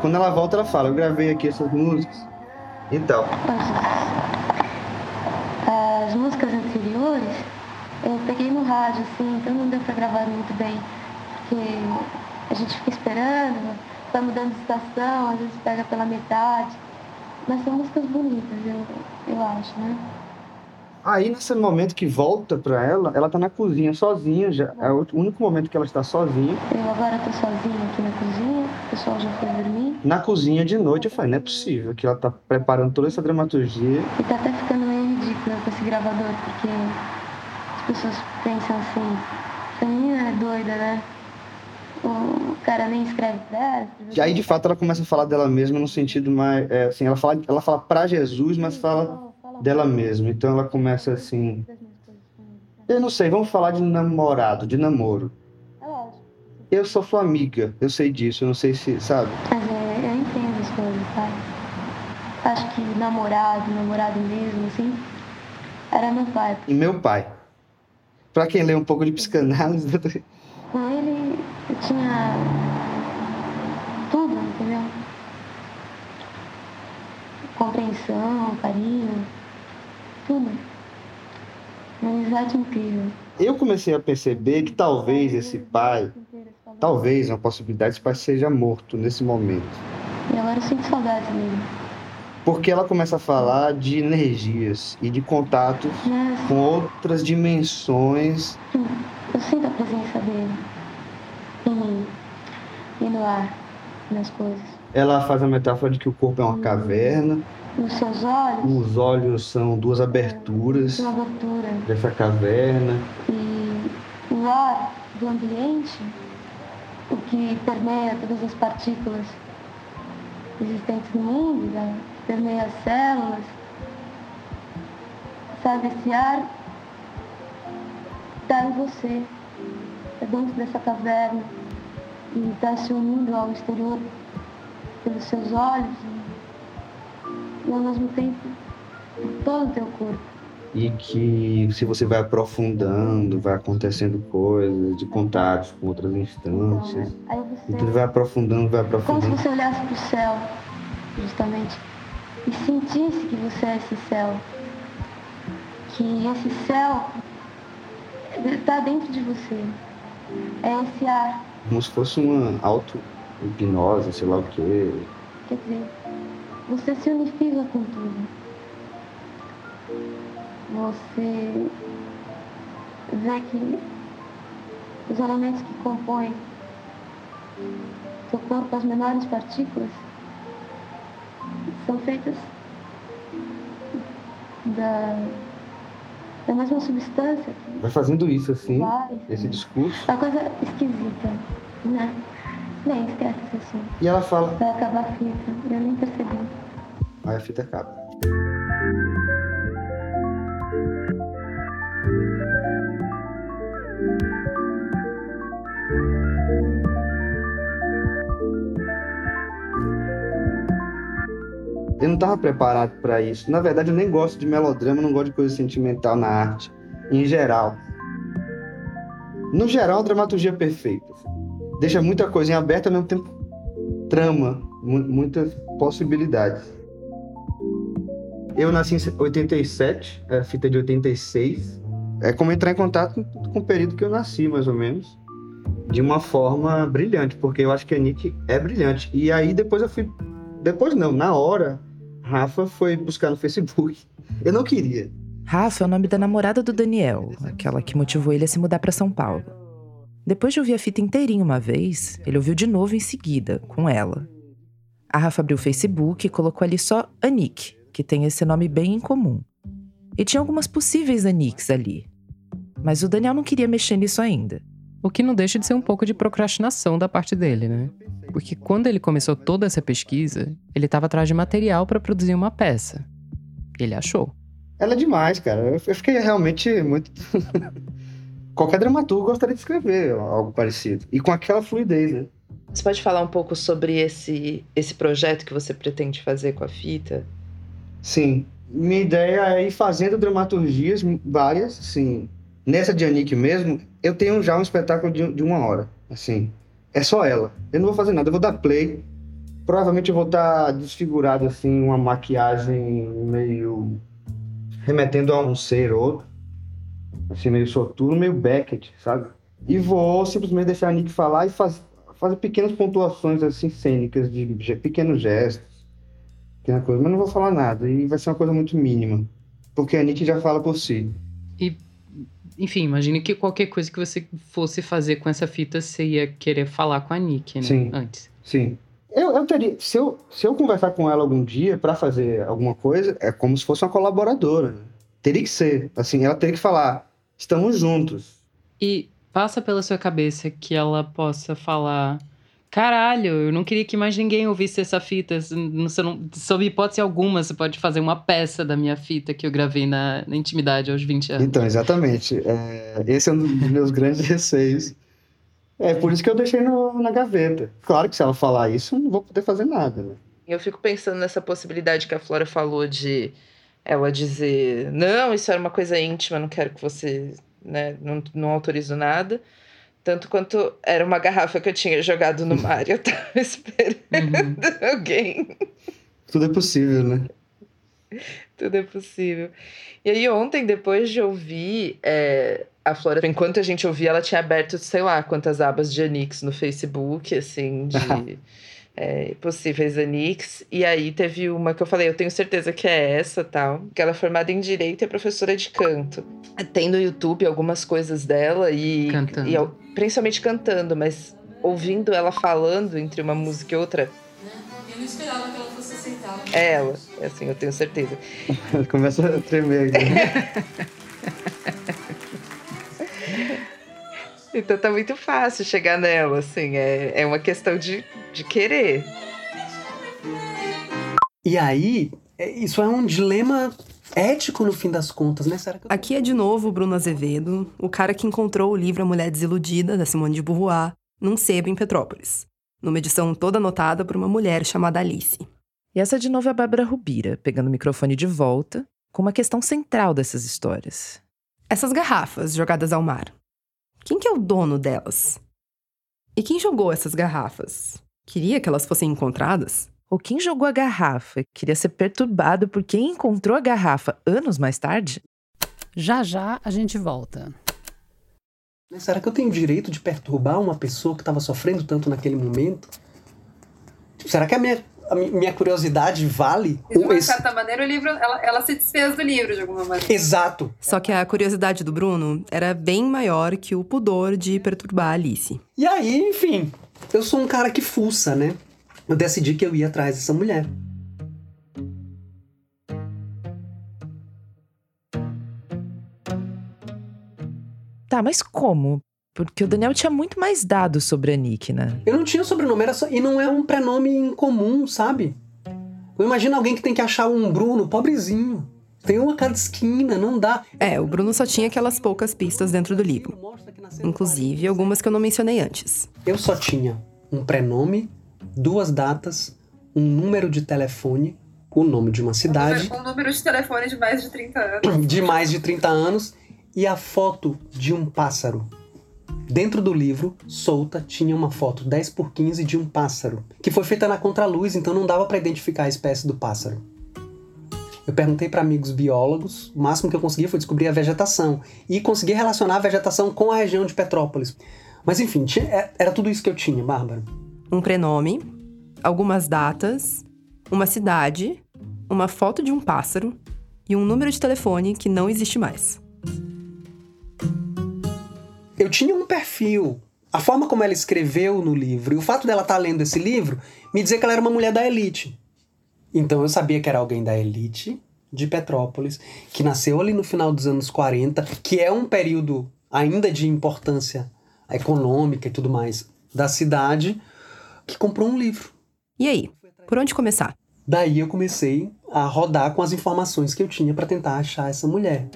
Quando ela volta, ela fala: Eu gravei aqui essas músicas e tal. As músicas anteriores eu peguei no rádio, assim, então não deu pra gravar muito bem. Porque a gente fica esperando, vai mudando de estação, às vezes pega pela metade. Mas são músicas bonitas, eu, eu acho, né? Aí, nesse momento que volta pra ela, ela tá na cozinha sozinha, já. É o único momento que ela está sozinha. Eu agora tô sozinha aqui na cozinha, o pessoal já foi dormir. Na cozinha de noite, eu falei: Não é possível que ela tá preparando toda essa dramaturgia. E tá até ficando meio ridículo com esse gravador, porque as pessoas pensam assim, essa menina é doida, né? O cara nem escreve ela. E aí, de fato, ela começa a falar dela mesma no sentido mais. é, assim, ela fala, ela fala pra Jesus, mas fala dela mesma. Então ela começa assim. Eu não sei, vamos falar de namorado, de namoro. É. Eu sou sua amiga, eu sei disso, eu não sei se, sabe? Mas é, eu entendo as coisas, sabe? Acho que namorado, namorado mesmo, assim, era meu pai. E meu pai. Pra quem lê um pouco de psicanálise, Com ele tinha tudo, entendeu? Compreensão, carinho, tudo. Uma amizade incrível. eu comecei a perceber que talvez esse pai, talvez uma possibilidade, esse pai seja morto nesse momento. E agora eu sinto saudade dele. Porque ela começa a falar de energias e de contatos Mas com outras dimensões. eu sinto a presença dele e no ar, nas coisas. Ela faz a metáfora de que o corpo é uma caverna, Nos seus olhos, os olhos são duas aberturas uma abertura. dessa caverna. E o ar do ambiente, o que permeia todas as partículas existentes no mundo, né? permeia as células, sabe, esse ar está em você, é dentro dessa caverna e está se unindo ao exterior pelos seus olhos e, e ao mesmo tempo por todo o teu corpo. E que se você vai aprofundando, vai acontecendo coisas de contatos com outras instâncias. Aí E você tudo vai aprofundando, vai Como se aprofundando. você olhasse para o céu, justamente, e sentisse que você é esse céu. Que esse céu está dentro de você. É esse ar. Como se fosse uma auto-hipnose, sei lá o quê. Quer dizer, você se unifica com tudo. Você vê que os elementos que compõem seu corpo, as menores partículas, são feitas da, da mesma substância. Vai fazendo isso assim, Vai. esse discurso. Uma coisa esquisita, né? Nem esquece esse assunto. E ela fala, Vai acabar a fita. Eu nem percebi. aí a fita acaba. Eu não estava preparado para isso. Na verdade, eu nem gosto de melodrama, não gosto de coisa sentimental na arte, em geral. No geral, dramaturgia é perfeita. Deixa muita coisa em aberto ao mesmo tempo trama, mu- muitas possibilidades. Eu nasci em 87, a fita de 86. É como entrar em contato com o período que eu nasci, mais ou menos. De uma forma brilhante, porque eu acho que a Nick é brilhante. E aí depois eu fui. Depois não, na hora, Rafa foi buscar no Facebook. Eu não queria. Rafa é o nome da namorada do Daniel, aquela que motivou ele a se mudar para São Paulo. Depois de ouvir a fita inteirinha uma vez, ele ouviu de novo em seguida, com ela. A Rafa abriu o Facebook e colocou ali só Anik, que tem esse nome bem em comum. E tinha algumas possíveis Aniks ali. Mas o Daniel não queria mexer nisso ainda. O que não deixa de ser um pouco de procrastinação da parte dele, né? Porque quando ele começou toda essa pesquisa, ele estava atrás de material para produzir uma peça. Ele achou. Ela é demais, cara. Eu fiquei realmente muito. Qualquer dramaturgo gostaria de escrever algo parecido. E com aquela fluidez, né? Você pode falar um pouco sobre esse, esse projeto que você pretende fazer com a fita? Sim. Minha ideia é ir fazendo dramaturgias várias, sim. Nessa de Anique mesmo, eu tenho já um espetáculo de, de uma hora, assim. É só ela. Eu não vou fazer nada, eu vou dar play. Provavelmente eu vou estar desfigurado, assim, uma maquiagem meio... remetendo a um ser ou outro. Assim, meio soturno, meio Beckett, sabe? E vou simplesmente deixar a Nick falar e faz, fazer pequenas pontuações, assim, cênicas, de ge- pequenos gestos pequena coisa, mas não vou falar nada. E vai ser uma coisa muito mínima. Porque a Nick já fala por si. Enfim, imagine que qualquer coisa que você fosse fazer com essa fita, você ia querer falar com a Nick, né? Sim. Antes. Sim. Eu, eu teria. Se eu, se eu conversar com ela algum dia pra fazer alguma coisa, é como se fosse uma colaboradora. Teria que ser. Assim, ela teria que falar: estamos juntos. E passa pela sua cabeça que ela possa falar. Caralho, eu não queria que mais ninguém ouvisse essa fita. Você não, sob hipótese alguma, você pode fazer uma peça da minha fita que eu gravei na, na intimidade aos 20 anos. Então, exatamente. É, esse é um dos meus grandes receios. É por isso que eu deixei no- na gaveta. Claro que se ela falar isso, eu não vou poder fazer nada. Né? Eu fico pensando nessa possibilidade que a Flora falou de ela dizer: não, isso era uma coisa íntima, não quero que você. Né, não, não autorizo nada. Tanto quanto era uma garrafa que eu tinha jogado no mar e eu tava esperando Uhum. alguém. Tudo é possível, né? Tudo é possível. E aí, ontem, depois de ouvir é, a Flora, enquanto a gente ouvia, ela tinha aberto, sei lá, quantas abas de Anix no Facebook, assim, de é, possíveis Anix. E aí teve uma que eu falei, eu tenho certeza que é essa tal, que ela é formada em Direito e é professora de canto. Tem no YouTube algumas coisas dela e. Cantando. e principalmente cantando, mas ouvindo ela falando entre uma música e outra. Eu não esperava que ela fosse aceitar. É ela, é assim, eu tenho certeza. Começa a tremer aqui. Então tá muito fácil chegar nela, assim, é, é uma questão de, de querer. E aí, é- isso é um dilema ético no fim das contas, né? Será eu... Aqui é de novo o Bruno Azevedo, o cara que encontrou o livro A Mulher Desiludida, da Simone de Beauvoir, num sebo em Petrópolis, numa edição toda anotada por uma mulher chamada Alice. E essa de novo é a Bárbara Rubira, pegando o microfone de volta, com uma questão central dessas histórias. Essas garrafas jogadas ao mar. Quem que é o dono delas? E quem jogou essas garrafas? Queria que elas fossem encontradas? Ou quem jogou a garrafa queria ser perturbado por quem encontrou a garrafa anos mais tarde? Já já a gente volta. Será que eu tenho o direito de perturbar uma pessoa que estava sofrendo tanto naquele momento? Tipo, será que a minha, minha curiosidade vale? De uma esse- certa maneira, o livro, ela, ela se desfez do livro de alguma maneira. Exato. Só que a curiosidade do Bruno era bem maior que o pudor de perturbar a Alice. E aí, enfim, eu sou um cara que fuça, né? Eu decidi que eu ia atrás dessa mulher. Tá, mas como? Porque o Daniel tinha muito mais dados sobre a Nick, né? Eu não tinha sobrenome, era só... e não é um prenome incomum, sabe? Eu imagino alguém que tem que achar um Bruno, pobrezinho. Tem uma cada esquina, não dá. É, o Bruno só tinha aquelas poucas pistas dentro do livro. Inclusive algumas que eu não mencionei antes. Eu só tinha um prenome, duas datas, um número de telefone, o nome de uma cidade. Um número de telefone de mais de 30 anos. De mais de 30 anos e a foto de um pássaro. Dentro do livro, solta, tinha uma foto 10 por 15 de um pássaro, que foi feita na contraluz, então não dava para identificar a espécie do pássaro. Eu perguntei para amigos biólogos, o máximo que eu conseguia foi descobrir a vegetação e consegui relacionar a vegetação com a região de Petrópolis. Mas enfim, tinha, é, era tudo isso que eu tinha, Bárbara. Um prenome, algumas datas, uma cidade, uma foto de um pássaro e um número de telefone que não existe mais. Eu tinha um perfil. A forma como ela escreveu no livro e o fato dela estar tá lendo esse livro me dizia que ela era uma mulher da elite. Então eu sabia que era alguém da elite de Petrópolis, que nasceu ali no final dos anos 40, que é um período ainda de importância econômica e tudo mais da cidade, que comprou um livro. E aí, por onde começar? Daí eu comecei a rodar com as informações que eu tinha para tentar achar essa mulher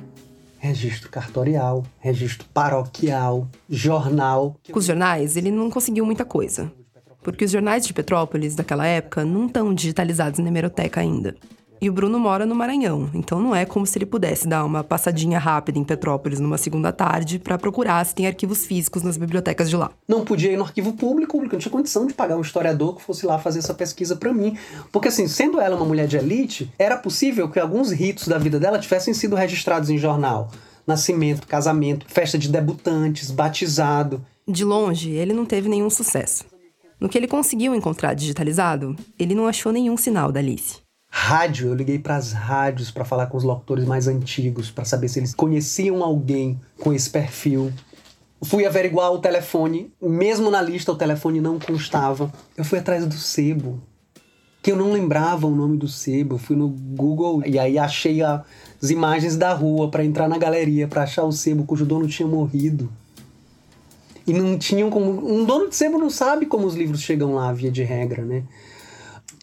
registro cartorial, registro paroquial, jornal. Com os jornais, ele não conseguiu muita coisa. Porque os jornais de Petrópolis daquela época não estão digitalizados na hemeroteca ainda. E o Bruno mora no Maranhão, então não é como se ele pudesse dar uma passadinha rápida em Petrópolis numa segunda tarde para procurar se tem arquivos físicos nas bibliotecas de lá. Não podia ir no arquivo público, porque não tinha condição de pagar um historiador que fosse lá fazer essa pesquisa para mim. Porque assim, sendo ela uma mulher de elite, era possível que alguns ritos da vida dela tivessem sido registrados em jornal. Nascimento, casamento, festa de debutantes, batizado. De longe, ele não teve nenhum sucesso. No que ele conseguiu encontrar digitalizado, ele não achou nenhum sinal da Alice. Rádio, eu liguei para as rádios para falar com os locutores mais antigos, para saber se eles conheciam alguém com esse perfil. Fui averiguar o telefone, mesmo na lista o telefone não constava. Eu fui atrás do sebo, que eu não lembrava o nome do sebo. Eu fui no Google e aí achei as imagens da rua para entrar na galeria para achar o sebo cujo dono tinha morrido. E não tinham como. Um dono de sebo não sabe como os livros chegam lá, via de regra, né?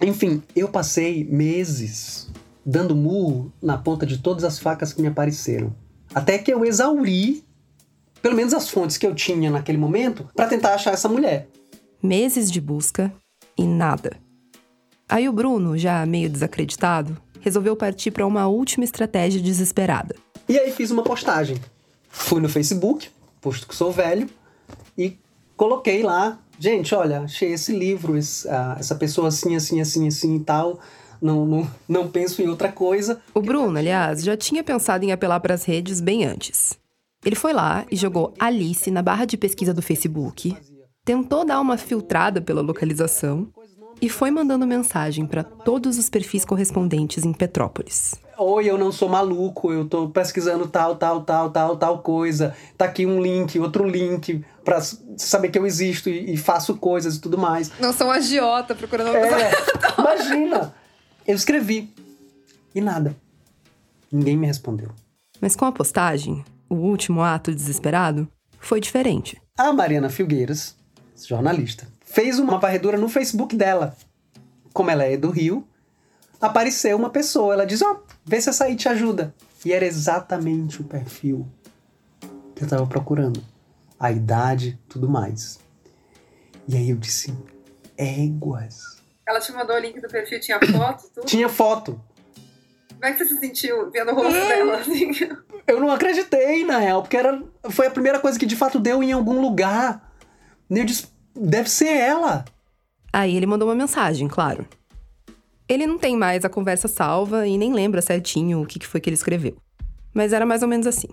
Enfim, eu passei meses dando murro na ponta de todas as facas que me apareceram. Até que eu exauri, pelo menos as fontes que eu tinha naquele momento, para tentar achar essa mulher. Meses de busca e nada. Aí o Bruno, já meio desacreditado, resolveu partir para uma última estratégia desesperada. E aí fiz uma postagem. Fui no Facebook, posto que sou velho, e coloquei lá gente, olha, achei esse livro, esse, uh, essa pessoa assim, assim, assim, assim e tal. Não, não, não penso em outra coisa. O Bruno, aliás, já tinha pensado em apelar para as redes bem antes. Ele foi lá e jogou Alice na barra de pesquisa do Facebook, tentou dar uma filtrada pela localização e foi mandando mensagem para todos os perfis correspondentes em Petrópolis. Oi, eu não sou maluco, eu tô pesquisando tal, tal, tal, tal, tal coisa. Tá aqui um link, outro link, pra saber que eu existo e, e faço coisas e tudo mais. Não sou um agiota procurando uma é, Imagina! Eu escrevi. E nada. Ninguém me respondeu. Mas com a postagem, o último ato desesperado foi diferente. A Mariana Filgueiras, jornalista, fez uma varredura no Facebook dela. Como ela é do Rio, apareceu uma pessoa. Ela diz: Ó, oh, vê se essa aí te ajuda. E era exatamente o perfil que eu estava procurando. A idade, tudo mais. E aí eu disse: éguas. Ela te mandou o link do perfil, tinha foto? Tudo? tinha foto. Como é que você se sentiu vendo o rosto é. dela? Assim? Eu não acreditei, na real, porque era, foi a primeira coisa que de fato deu em algum lugar. Eu disse: deve ser ela. Aí ele mandou uma mensagem, claro. Ele não tem mais a conversa salva e nem lembra certinho o que foi que ele escreveu. Mas era mais ou menos assim.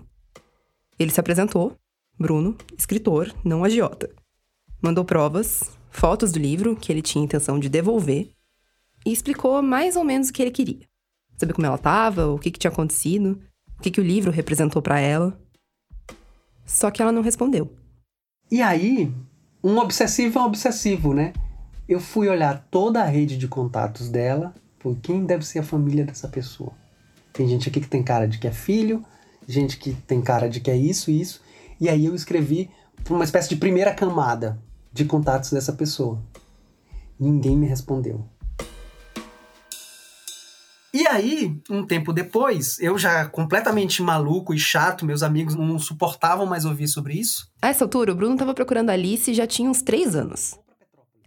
Ele se apresentou, Bruno, escritor, não agiota. Mandou provas, fotos do livro que ele tinha intenção de devolver e explicou mais ou menos o que ele queria. Saber como ela estava, o que, que tinha acontecido, o que, que o livro representou para ela. Só que ela não respondeu. E aí, um obsessivo é um obsessivo, né? eu fui olhar toda a rede de contatos dela, por quem deve ser a família dessa pessoa. Tem gente aqui que tem cara de que é filho, gente que tem cara de que é isso, isso. E aí eu escrevi uma espécie de primeira camada de contatos dessa pessoa. Ninguém me respondeu. E aí, um tempo depois, eu já completamente maluco e chato, meus amigos não suportavam mais ouvir sobre isso. A essa altura, o Bruno estava procurando Alice já tinha uns três anos.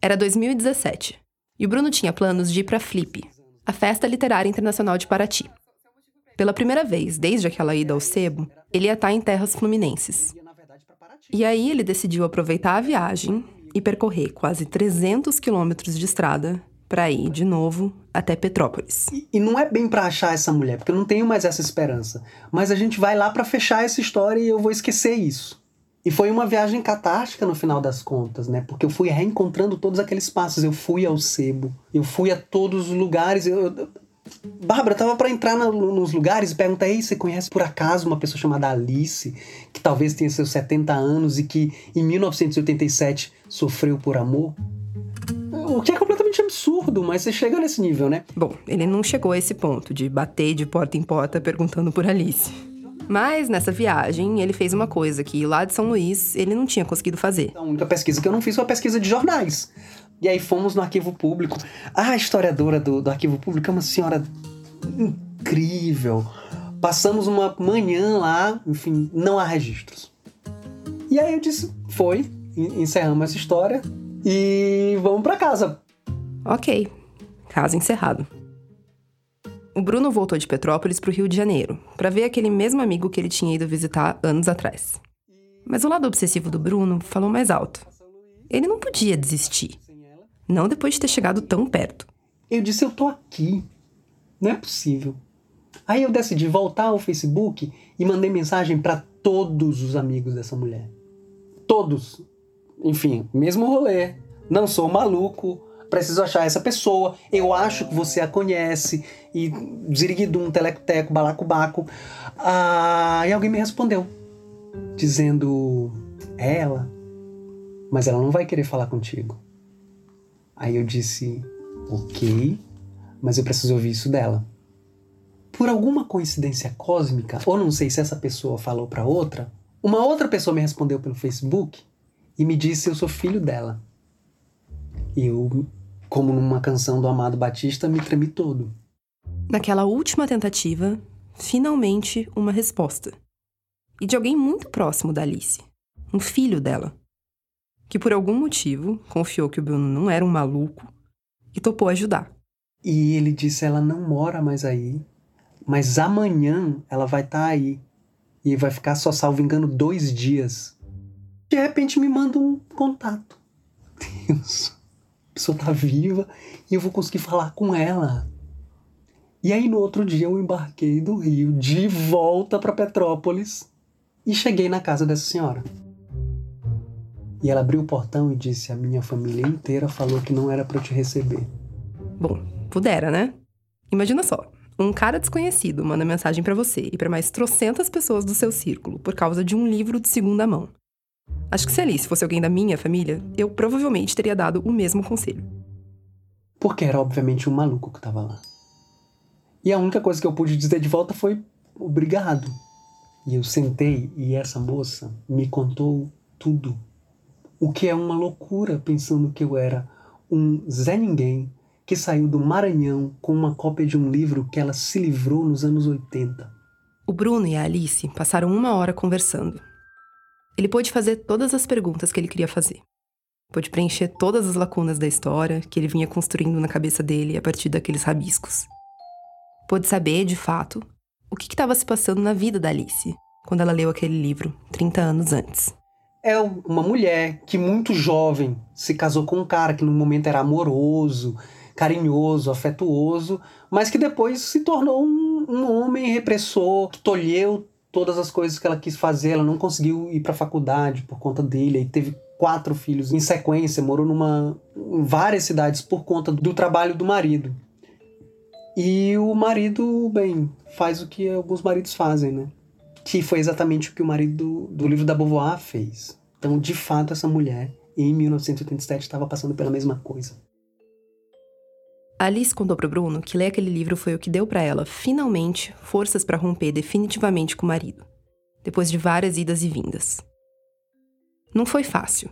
Era 2017. E o Bruno tinha planos de ir para Flip, a Festa Literária Internacional de Paraty. Pela primeira vez, desde aquela ida ao sebo, ele ia estar em terras fluminenses. E aí ele decidiu aproveitar a viagem e percorrer quase 300 quilômetros de estrada para ir de novo até Petrópolis. E, e não é bem para achar essa mulher, porque eu não tenho mais essa esperança. Mas a gente vai lá para fechar essa história e eu vou esquecer isso. E foi uma viagem catártica no final das contas, né? Porque eu fui reencontrando todos aqueles passos. Eu fui ao sebo, eu fui a todos os lugares. Eu, eu... Bárbara, tava para entrar na, nos lugares e perguntar: Ei, você conhece por acaso uma pessoa chamada Alice, que talvez tenha seus 70 anos e que em 1987 sofreu por amor? O que é completamente absurdo, mas você chega nesse nível, né? Bom, ele não chegou a esse ponto de bater de porta em porta perguntando por Alice. Mas nessa viagem, ele fez uma coisa que lá de São Luís ele não tinha conseguido fazer. A única pesquisa que eu não fiz foi a pesquisa de jornais. E aí fomos no arquivo público. A historiadora do, do arquivo público é uma senhora incrível. Passamos uma manhã lá, enfim, não há registros. E aí eu disse, foi, encerramos essa história e vamos para casa. Ok, caso encerrado. O Bruno voltou de Petrópolis para o Rio de Janeiro, para ver aquele mesmo amigo que ele tinha ido visitar anos atrás. Mas o lado obsessivo do Bruno falou mais alto. Ele não podia desistir. Não depois de ter chegado tão perto. Eu disse: Eu tô aqui. Não é possível. Aí eu decidi voltar ao Facebook e mandei mensagem para todos os amigos dessa mulher. Todos enfim, mesmo rolê. Não sou maluco, preciso achar essa pessoa, eu acho que você a conhece, e ziriguidum, telecoteco, balacobaco. Ah, e alguém me respondeu, dizendo, é ela, mas ela não vai querer falar contigo. Aí eu disse, ok, mas eu preciso ouvir isso dela. Por alguma coincidência cósmica, ou não sei se essa pessoa falou para outra, uma outra pessoa me respondeu pelo Facebook e me disse eu sou filho dela. E eu, como numa canção do Amado Batista, me tremi todo. Naquela última tentativa, finalmente uma resposta. E de alguém muito próximo da Alice, um filho dela, que por algum motivo confiou que o Bruno não era um maluco e topou ajudar. E ele disse: ela não mora mais aí, mas amanhã ela vai estar tá aí e vai ficar só salvo engano dois dias de repente me manda um contato. Deus, pessoa tá viva e eu vou conseguir falar com ela. E aí no outro dia eu embarquei do Rio de volta para Petrópolis e cheguei na casa dessa senhora. E ela abriu o portão e disse: A minha família inteira falou que não era para eu te receber. Bom, pudera, né? Imagina só. Um cara desconhecido manda mensagem para você e para mais trocentas pessoas do seu círculo por causa de um livro de segunda mão. Acho que se Alice fosse alguém da minha família, eu provavelmente teria dado o mesmo conselho. Porque era obviamente um maluco que estava lá. E a única coisa que eu pude dizer de volta foi obrigado. E eu sentei e essa moça me contou tudo. O que é uma loucura pensando que eu era um Zé Ninguém que saiu do Maranhão com uma cópia de um livro que ela se livrou nos anos 80. O Bruno e a Alice passaram uma hora conversando. Ele pôde fazer todas as perguntas que ele queria fazer. Pôde preencher todas as lacunas da história que ele vinha construindo na cabeça dele a partir daqueles rabiscos. Pôde saber, de fato, o que estava se passando na vida da Alice quando ela leu aquele livro 30 anos antes. É uma mulher que, muito jovem, se casou com um cara que no momento era amoroso, carinhoso, afetuoso, mas que depois se tornou um, um homem repressor, que tolheu todas as coisas que ela quis fazer, ela não conseguiu ir para faculdade por conta dele, aí teve quatro filhos em sequência, morou numa em várias cidades por conta do trabalho do marido. E o marido, bem, faz o que alguns maridos fazem, né? Que foi exatamente o que o marido do, do livro da Beauvoir fez. Então, de fato, essa mulher, em 1987, estava passando pela mesma coisa. Alice contou para Bruno que ler aquele livro foi o que deu para ela, finalmente, forças para romper definitivamente com o marido, depois de várias idas e vindas. Não foi fácil.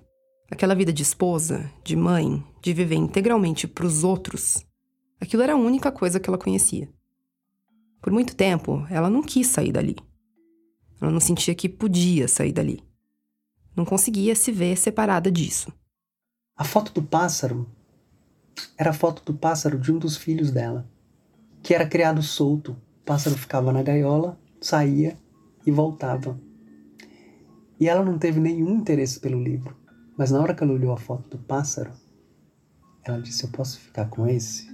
Aquela vida de esposa, de mãe, de viver integralmente pros outros, aquilo era a única coisa que ela conhecia. Por muito tempo, ela não quis sair dali. Ela não sentia que podia sair dali. Não conseguia se ver separada disso. A foto do pássaro era a foto do pássaro de um dos filhos dela, que era criado solto. O pássaro ficava na gaiola, saía e voltava. E ela não teve nenhum interesse pelo livro. Mas na hora que ela olhou a foto do pássaro, ela disse: Eu posso ficar com esse?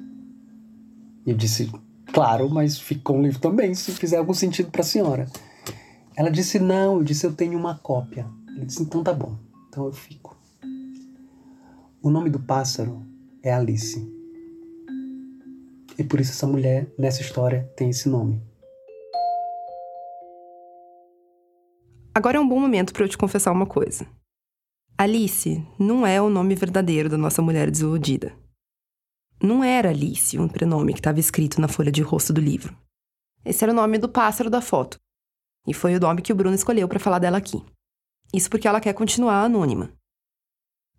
E eu disse: Claro, mas fica com o livro também, se fizer algum sentido para a senhora. Ela disse: Não, eu disse: Eu tenho uma cópia. Ele disse: Então tá bom, então eu fico. O nome do pássaro é Alice. E por isso essa mulher, nessa história, tem esse nome. Agora é um bom momento para eu te confessar uma coisa. Alice não é o nome verdadeiro da nossa mulher desiludida. Não era Alice um prenome que estava escrito na folha de rosto do livro. Esse era o nome do pássaro da foto. E foi o nome que o Bruno escolheu para falar dela aqui. Isso porque ela quer continuar anônima.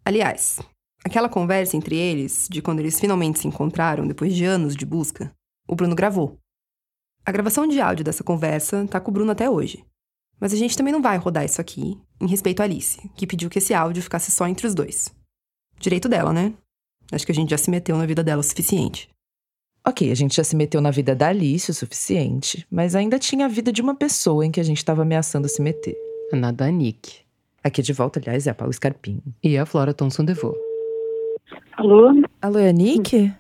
Aliás, aquela conversa entre eles, de quando eles finalmente se encontraram depois de anos de busca, o Bruno gravou. A gravação de áudio dessa conversa tá com o Bruno até hoje. Mas a gente também não vai rodar isso aqui, em respeito a Alice, que pediu que esse áudio ficasse só entre os dois. Direito dela, né? Acho que a gente já se meteu na vida dela o suficiente. Ok, a gente já se meteu na vida da Alice o suficiente, mas ainda tinha a vida de uma pessoa em que a gente estava ameaçando se meter. Na da Nick. Aqui de volta, aliás, é a Paula Scarpim. E a Flora Thomson DeVoe. Alô? Alô, é a Nick?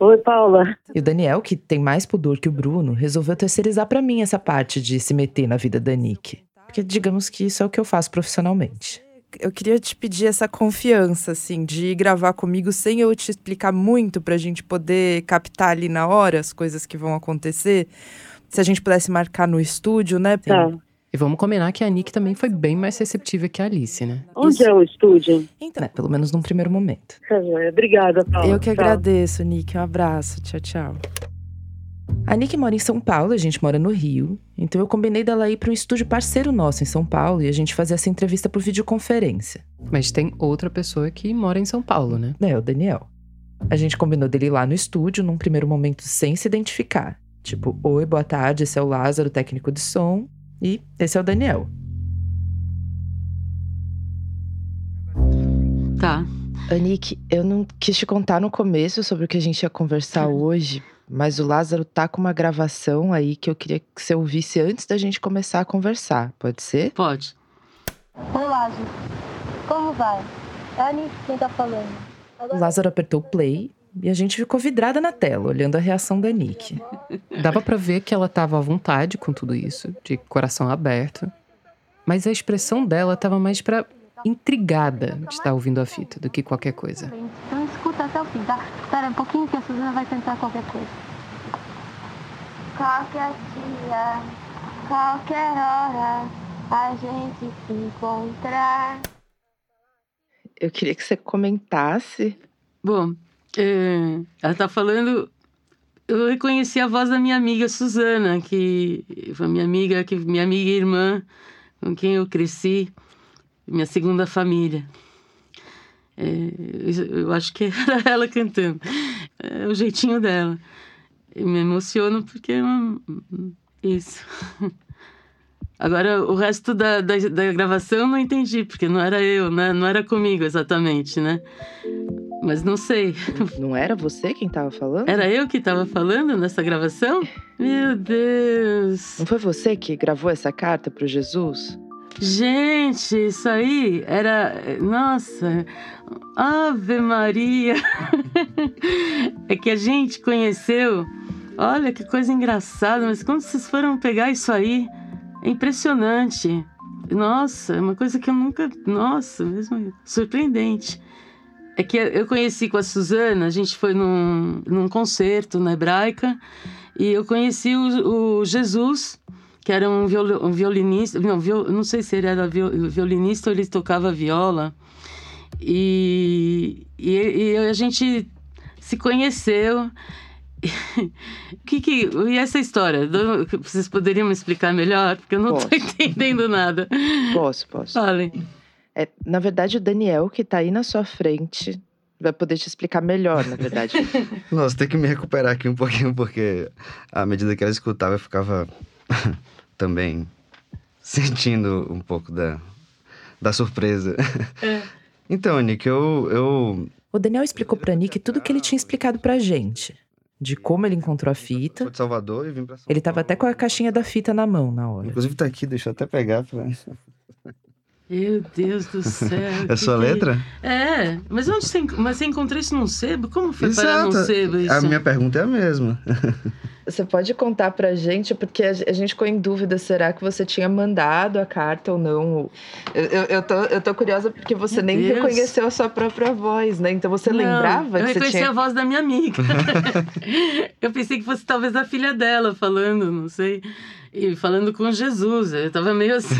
Oi, Paula. E o Daniel, que tem mais pudor que o Bruno, resolveu terceirizar para mim essa parte de se meter na vida da Nick. Porque digamos que isso é o que eu faço profissionalmente. Eu queria te pedir essa confiança, assim, de gravar comigo sem eu te explicar muito pra gente poder captar ali na hora as coisas que vão acontecer. Se a gente pudesse marcar no estúdio, né? Tá. E vamos combinar que a Nick também foi bem mais receptiva que a Alice, né? Onde é o estúdio? Então, né, pelo menos num primeiro momento. Tá joia. Obrigada, Paula. Eu que Tchau. agradeço, Nick. Um abraço. Tchau, tchau. A Nick mora em São Paulo, a gente mora no Rio. Então eu combinei dela ir para um estúdio parceiro nosso em São Paulo e a gente fazer essa entrevista por videoconferência. Mas tem outra pessoa que mora em São Paulo, né? É, o Daniel. A gente combinou dele ir lá no estúdio num primeiro momento sem se identificar. Tipo, oi, boa tarde, esse é o Lázaro, técnico de som. E esse é o Daniel. Tá. Anick, eu não quis te contar no começo sobre o que a gente ia conversar hoje, mas o Lázaro tá com uma gravação aí que eu queria que você ouvisse antes da gente começar a conversar. Pode ser? Pode. Oi, Lázaro. Como vai? É a Anitta quem tá falando. O Lázaro apertou o play e a gente ficou vidrada na tela, olhando a reação da Nick. Dava pra ver que ela tava à vontade com tudo isso, de coração aberto. Mas a expressão dela tava mais pra intrigada de estar ouvindo a fita do que qualquer coisa. Então escuta até o fim, tá? Espera um pouquinho que a Suzana vai tentar qualquer coisa. Qualquer dia, qualquer hora, a gente se encontrar. Eu queria que você comentasse. Bom, é, ela tá falando. Eu reconheci a voz da minha amiga Suzana, que foi minha amiga, que minha amiga e irmã, com quem eu cresci, minha segunda família. É, eu, acho que era ela cantando. É o jeitinho dela. Eu me emociono porque é isso. Agora, o resto da, da, da gravação eu não entendi, porque não era eu, né? Não era comigo exatamente, né? Mas não sei. Não era você quem tava falando? Era eu que estava falando nessa gravação? Meu Deus! Não foi você que gravou essa carta pro Jesus? Gente, isso aí era. Nossa! Ave Maria! É que a gente conheceu. Olha que coisa engraçada, mas quando vocês foram pegar isso aí, é impressionante. Nossa, é uma coisa que eu nunca. Nossa, mesmo surpreendente. É que eu conheci com a Suzana, a gente foi num, num concerto na Hebraica e eu conheci o, o Jesus, que era um, viol, um violinista, não, viol, não sei se ele era viol, violinista ou ele tocava viola. E, e, e a gente se conheceu. que, que, e essa história? Vocês poderiam me explicar melhor? Porque eu não estou entendendo nada. Posso, posso. Falem. É, na verdade, o Daniel, que tá aí na sua frente, vai poder te explicar melhor, na verdade. Nossa, tem que me recuperar aqui um pouquinho, porque à medida que ela escutava, eu ficava também sentindo um pouco da, da surpresa. É. Então, Nick, eu, eu. O Daniel explicou pra Nick tudo que ele tinha explicado pra gente. De como ele encontrou a fita. Fui de Salvador e vim pra São Ele tava até com a caixinha da fita na mão na hora. Inclusive tá aqui, deixa eu até pegar. Pra... Meu Deus do céu. É sua que- letra? É, mas onde você, mas você encontrou isso num sebo? Como foi parar num sebo isso? A minha pergunta é a mesma. Você pode contar pra gente, porque a gente ficou em dúvida, será que você tinha mandado a carta ou não? Eu, eu, eu tô, eu tô curiosa porque você Meu nem Deus. reconheceu a sua própria voz, né? Então você Não, lembrava Eu que você reconheci tinha... a voz da minha amiga. eu pensei que fosse talvez a filha dela falando, não sei. E falando com Jesus. Eu tava meio assim.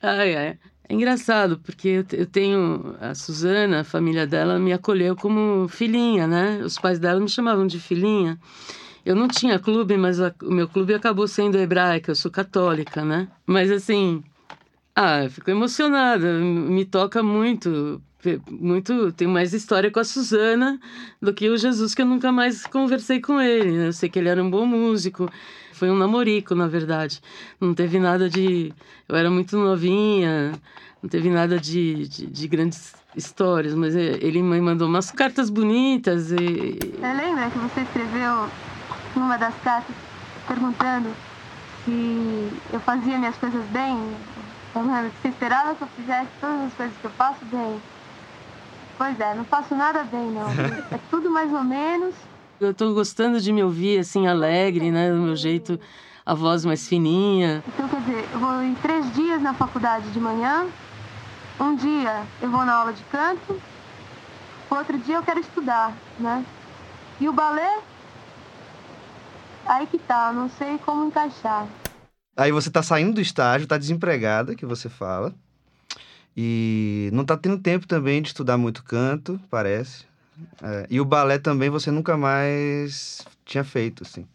Ai, ai. É engraçado, porque eu te- eu tenho. A Suzana, a família dela, me acolheu como filhinha, né? Os pais dela me chamavam de filhinha. Eu não tinha clube, mas a- o meu clube acabou sendo hebraica, eu sou católica, né? Mas assim. Ah, eu fico emocionada, me toca muito. Muito, tem mais história com a Suzana do que o Jesus, que eu nunca mais conversei com ele. né? Eu sei que ele era um bom músico, foi um namorico, na verdade. Não teve nada de. Eu era muito novinha, não teve nada de, de, de grandes histórias, mas ele me mandou umas cartas bonitas e. Você lembra que você escreveu numa das cartas perguntando se eu fazia minhas coisas bem? Falando que você esperava que eu fizesse todas as coisas que eu faço bem. Pois é, não faço nada bem, não. É tudo mais ou menos. Eu tô gostando de me ouvir assim, alegre, né? Do meu jeito, a voz mais fininha. Então, quer dizer, eu vou em três dias na faculdade de manhã. Um dia eu vou na aula de canto. Outro dia eu quero estudar, né? E o balé? Aí que tá, não sei como encaixar. Aí você tá saindo do estágio, tá desempregada, que você fala. E não tá tendo tempo também de estudar muito canto, parece. É, e o balé também você nunca mais tinha feito, assim.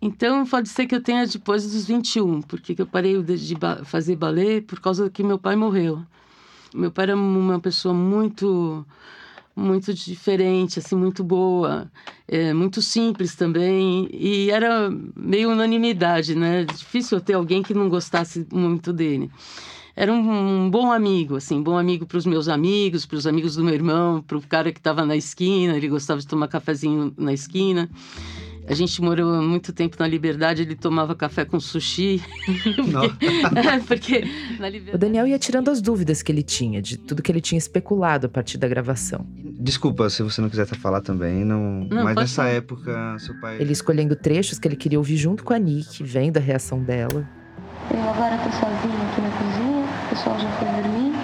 Então pode ser que eu tenha depois dos 21, porque eu parei de, fazer balé por causa que meu pai morreu. Meu pai era uma pessoa muito muito diferente, assim, muito boa, é, muito simples também, e era meio unanimidade, né? Difícil ter alguém que não gostasse muito dele. Era um, um bom amigo, assim, bom amigo para os meus amigos, para os amigos do meu irmão, para o cara que estava na esquina, ele gostava de tomar cafezinho na esquina. A gente morou muito tempo na Liberdade, ele tomava café com sushi. porque, é, porque na O. Daniel ia tirando as dúvidas que ele tinha, de tudo que ele tinha especulado a partir da gravação. Desculpa se você não quiser falar também, não. Não, mas nessa falar. época, seu pai. Ele escolhendo trechos que ele queria ouvir junto com a Nick, vendo a reação dela. Eu agora tô sozinha aqui na cozinha, pessoal já foi dormir.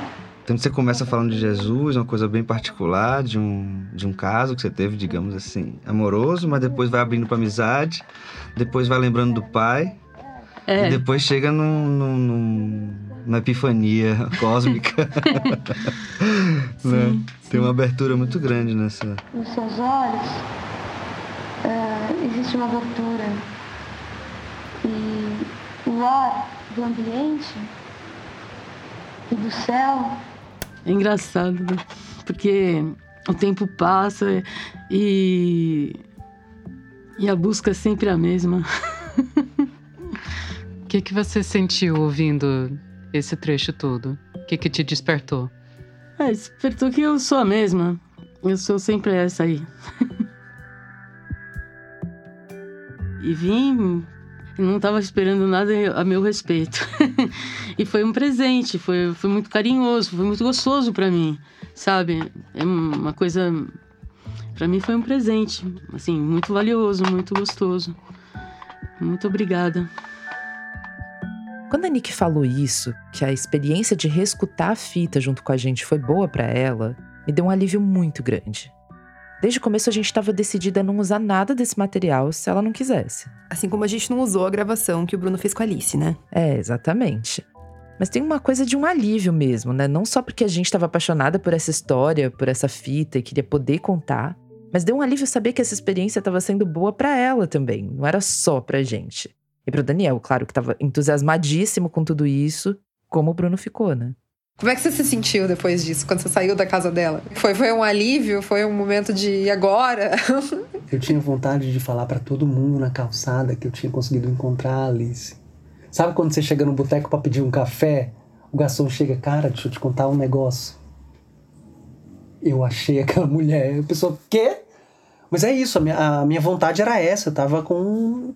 Então você começa falando de Jesus, uma coisa bem particular, de um, de um caso que você teve, digamos assim, amoroso, mas depois vai abrindo pra amizade, depois vai lembrando do pai, É. e depois chega num, num- num- numa epifania cósmica. né? Tem uma abertura muito grande nessa. Nos seus olhos ah, existe uma abertura. E o ar do ambiente e do céu É engraçado, né? porque o tempo passa e, e a busca é sempre a mesma. O que, que você sentiu ouvindo esse trecho todo? O que, que te despertou? É, despertou que eu sou a mesma. Eu sou sempre essa aí. e vim, não estava esperando nada a meu respeito. e foi um presente, foi, foi muito carinhoso, foi muito gostoso para mim, sabe? É uma coisa. Para mim foi um presente, assim, muito valioso, muito gostoso. Muito obrigada. Quando a Nick falou isso, que a experiência de reescutar a fita junto com a gente foi boa pra ela, me deu um alívio muito grande. Desde o começo a gente estava decidida a não usar nada desse material se ela não quisesse. Assim como a gente não usou a gravação que o Bruno fez com a Alice, né? É, exatamente. Mas tem uma coisa de um alívio mesmo, né? Não só porque a gente estava apaixonada por essa história, por essa fita e queria poder contar, mas deu um alívio saber que essa experiência estava sendo boa pra ela também, não era só pra gente. E pro Daniel, claro, que estava entusiasmadíssimo com tudo isso, como o Bruno ficou, né? Como é que você se sentiu depois disso, quando você saiu da casa dela? Foi, foi um alívio? Foi um momento de agora? Eu tinha vontade de falar para todo mundo na calçada que eu tinha conseguido encontrar a Alice. Sabe quando você chega no boteco para pedir um café? O garçom chega, cara, deixa eu te contar um negócio. Eu achei aquela mulher. A pessoa, quê? Mas é isso, a minha, a minha vontade era essa. Eu tava com um,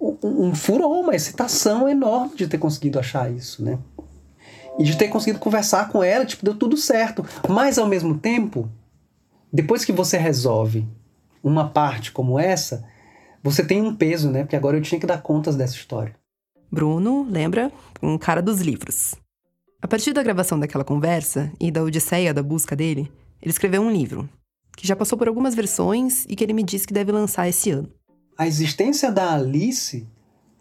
um, um furor, uma excitação enorme de ter conseguido achar isso, né? E de ter conseguido conversar com ela, tipo, deu tudo certo. Mas ao mesmo tempo, depois que você resolve uma parte como essa, você tem um peso, né? Porque agora eu tinha que dar contas dessa história. Bruno, lembra? Um cara dos livros. A partir da gravação daquela conversa e da odisseia da busca dele, ele escreveu um livro, que já passou por algumas versões e que ele me disse que deve lançar esse ano. A existência da Alice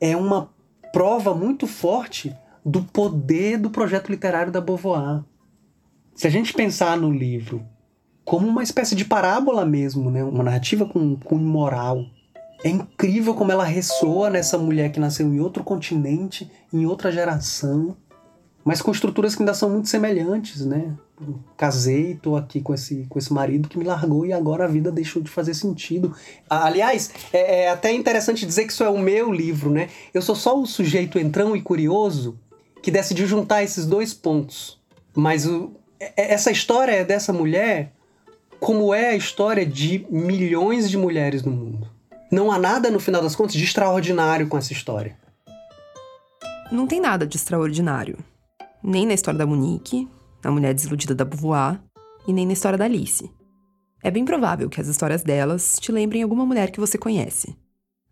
é uma prova muito forte do poder do projeto literário da Beauvoir. Se a gente pensar no livro como uma espécie de parábola mesmo, né? uma narrativa com, com moral, é incrível como ela ressoa nessa mulher que nasceu em outro continente, em outra geração, mas com estruturas que ainda são muito semelhantes, né? Casei, tô aqui com esse, com esse marido que me largou e agora a vida deixou de fazer sentido. Aliás, é, é até interessante dizer que isso é o meu livro, né? Eu sou só o sujeito entrão e curioso que decidiu juntar esses dois pontos. Mas o, é, essa história é dessa mulher como é a história de milhões de mulheres no mundo. Não há nada, no final das contas, de extraordinário com essa história. Não tem nada de extraordinário. Nem na história da Monique, a mulher desiludida da Beauvoir, e nem na história da Alice. É bem provável que as histórias delas te lembrem alguma mulher que você conhece.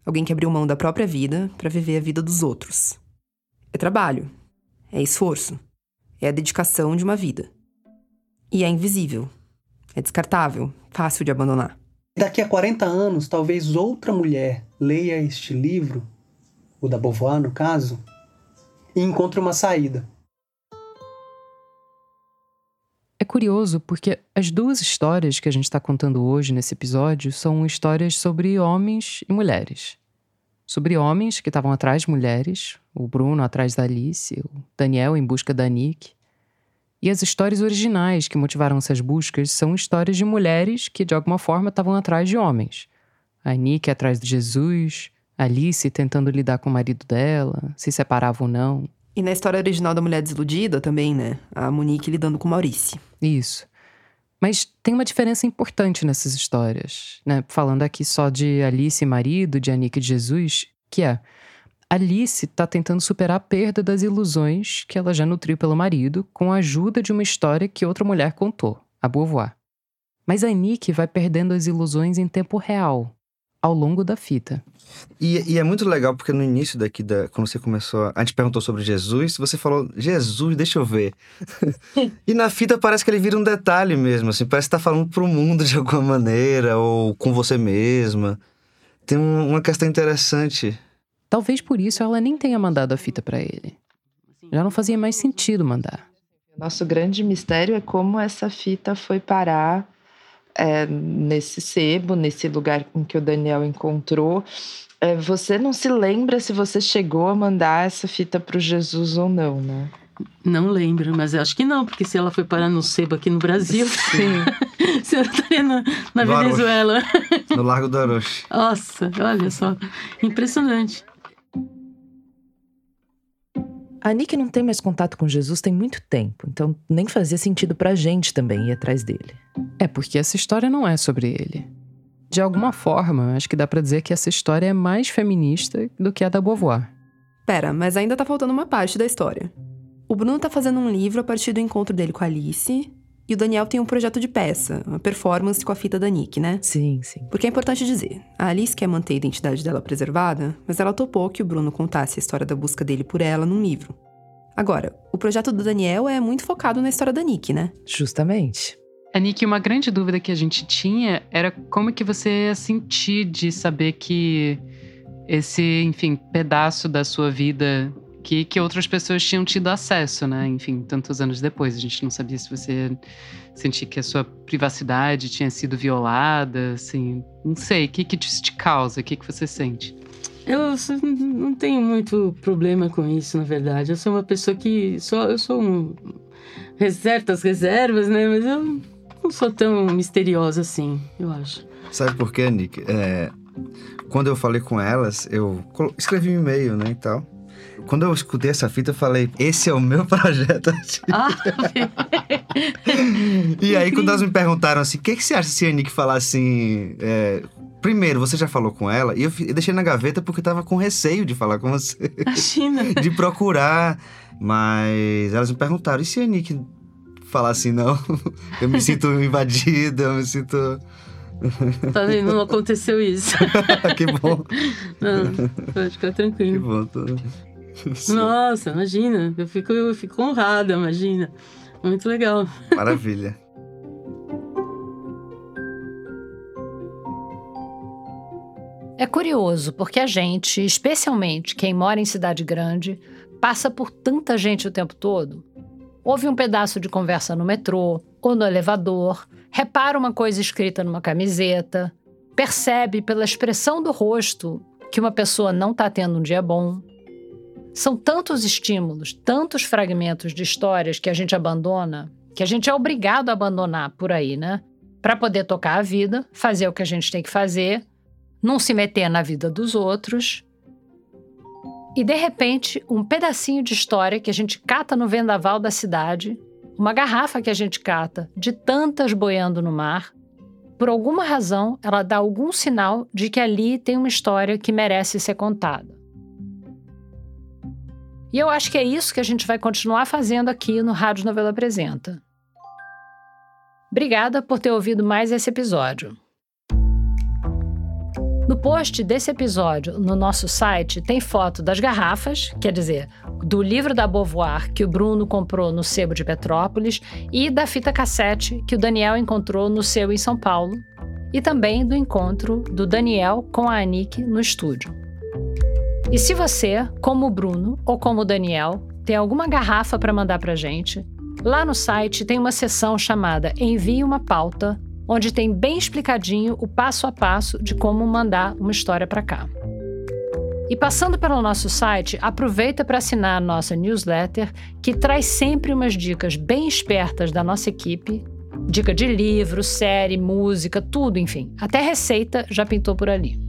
Alguém que abriu mão da própria vida para viver a vida dos outros. É trabalho, é esforço, é a dedicação de uma vida. E é invisível, é descartável, fácil de abandonar. Daqui a 40 anos, talvez outra mulher leia este livro, o da Beauvoir no caso, e encontre uma saída. É curioso porque as duas histórias que a gente está contando hoje nesse episódio são histórias sobre homens e mulheres. Sobre homens que estavam atrás de mulheres, o Bruno atrás da Alice, o Daniel em busca da Nick. E as histórias originais que motivaram essas buscas são histórias de mulheres que, de alguma forma, estavam atrás de homens. A Nick atrás de Jesus, Alice tentando lidar com o marido dela, se separava ou não. E na história original da Mulher Desiludida também, né? A Monique lidando com Maurice. Isso. Mas tem uma diferença importante nessas histórias, né? Falando aqui só de Alice e marido, de Anique e Jesus, que é Alice está tentando superar a perda das ilusões que ela já nutriu pelo marido com a ajuda de uma história que outra mulher contou, a Beauvoir. Mas a vai perdendo as ilusões em tempo real, ao longo da fita. E, e, é muito legal porque no início daqui, da, quando você começou, a gente perguntou sobre Jesus, você falou, Jesus, deixa eu ver. e na fita parece que ele vira um detalhe mesmo, assim, parece que tá falando pro mundo de alguma maneira, ou com você mesma. Tem um, uma questão interessante. Talvez por isso ela nem tenha mandado a fita para ele. Já não fazia mais sentido mandar. Nosso grande mistério é como essa fita foi parar é, nesse sebo, nesse lugar em que o Daniel encontrou. É, você não se lembra se você chegou a mandar essa fita para o Jesus ou não, né? Não lembro, mas eu acho que não, porque se ela foi parar no sebo aqui no Brasil, sim. se ela estaria na, na. Venezuela. No Largo do Aroche. Nossa, olha só, impressionante. A Nick não tem mais contato com Jesus tem muito tempo, então nem fazia sentido pra gente também ir atrás dele. É porque essa história não é sobre ele. De alguma forma, acho que dá pra dizer que essa história é mais feminista do que a da Beauvoir. Pera, mas ainda tá faltando uma parte da história. O Bruno tá fazendo um livro a partir do encontro dele com a Alice, e o Daniel tem um projeto de peça, uma performance com a fita da Nick, né? Sim, sim. Porque é importante dizer, a Alice quer manter a identidade dela preservada, mas ela topou que o Bruno contasse a história da busca dele por ela num livro. Agora, o projeto do Daniel é muito focado na história da Nick, né? Justamente. A Nick, uma grande dúvida que a gente tinha era como que você ia sentir de saber que esse, enfim, pedaço da sua vida que, que outras pessoas tinham tido acesso, né? Enfim, tantos anos depois. A gente não sabia se você sentia que a sua privacidade tinha sido violada, assim. Não sei, o que que isso te causa? O que que você sente? Eu não tenho muito problema com isso, na verdade. Eu sou uma pessoa que. Sou, eu sou um, certas reservas, né? Mas eu não sou tão misteriosa assim, eu acho. Sabe por quê, Nick? É, quando eu falei com elas, eu escrevi um e-mail, né, e tal. Quando eu escutei essa fita, eu falei, esse é o meu projeto. Ah, e aí, quando elas me perguntaram assim, o que, que você acha se a Nick falar assim... É, primeiro, você já falou com ela? E eu, eu deixei na gaveta porque eu tava com receio de falar com você. Imagina. de procurar. Mas elas me perguntaram, e se a Nick falar assim, não? eu me sinto invadida, eu me sinto... Tá vendo? Não aconteceu isso. que bom. Não, pode ficar tranquilo. Que bom. Tô... Nossa, imagina. Eu fico, eu fico honrada, imagina. Muito legal. Maravilha. É curioso, porque a gente, especialmente quem mora em cidade grande, passa por tanta gente o tempo todo. Ouve um pedaço de conversa no metrô ou no elevador, repara uma coisa escrita numa camiseta, percebe pela expressão do rosto que uma pessoa não está tendo um dia bom. São tantos estímulos, tantos fragmentos de histórias que a gente abandona, que a gente é obrigado a abandonar por aí, né? Para poder tocar a vida, fazer o que a gente tem que fazer, não se meter na vida dos outros. E de repente, um pedacinho de história que a gente cata no vendaval da cidade, uma garrafa que a gente cata de tantas boiando no mar, por alguma razão, ela dá algum sinal de que ali tem uma história que merece ser contada. E eu acho que é isso que a gente vai continuar fazendo aqui no Rádio Novela Apresenta. Obrigada por ter ouvido mais esse episódio. No post desse episódio, no nosso site, tem foto das garrafas, quer dizer, do livro da Beauvoir que o Bruno comprou no sebo de Petrópolis e da fita cassete que o Daniel encontrou no seu em São Paulo, e também do encontro do Daniel com a Anique no estúdio. E se você, como o Bruno ou como o Daniel, tem alguma garrafa para mandar para gente, lá no site tem uma seção chamada Envie uma pauta, onde tem bem explicadinho o passo a passo de como mandar uma história para cá. E passando pelo nosso site, aproveita para assinar a nossa newsletter, que traz sempre umas dicas bem espertas da nossa equipe. Dica de livro, série, música, tudo, enfim. Até receita já pintou por ali.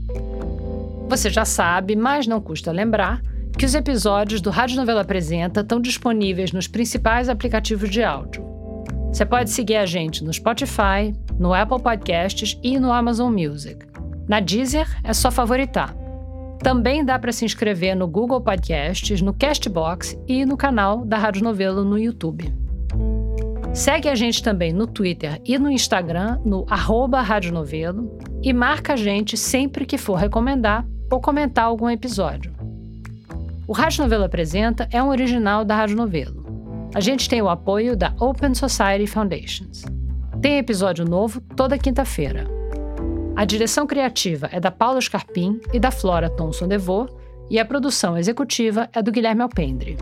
Você já sabe, mas não custa lembrar, que os episódios do Rádio Novela Apresenta estão disponíveis nos principais aplicativos de áudio. Você pode seguir a gente no Spotify, no Apple Podcasts e no Amazon Music. Na Deezer é só favoritar. Também dá para se inscrever no Google Podcasts, no Castbox e no canal da Rádio Novelo no YouTube. Segue a gente também no Twitter e no Instagram, no arroba Rádio Novelo, e marca a gente sempre que for recomendar ou comentar algum episódio. O Rádio Novelo Apresenta é um original da Rádio Novelo. A gente tem o apoio da Open Society Foundations. Tem episódio novo toda quinta-feira. A direção criativa é da Paula Scarpim e da Flora Thomson Devô, e a produção executiva é do Guilherme Alpendre.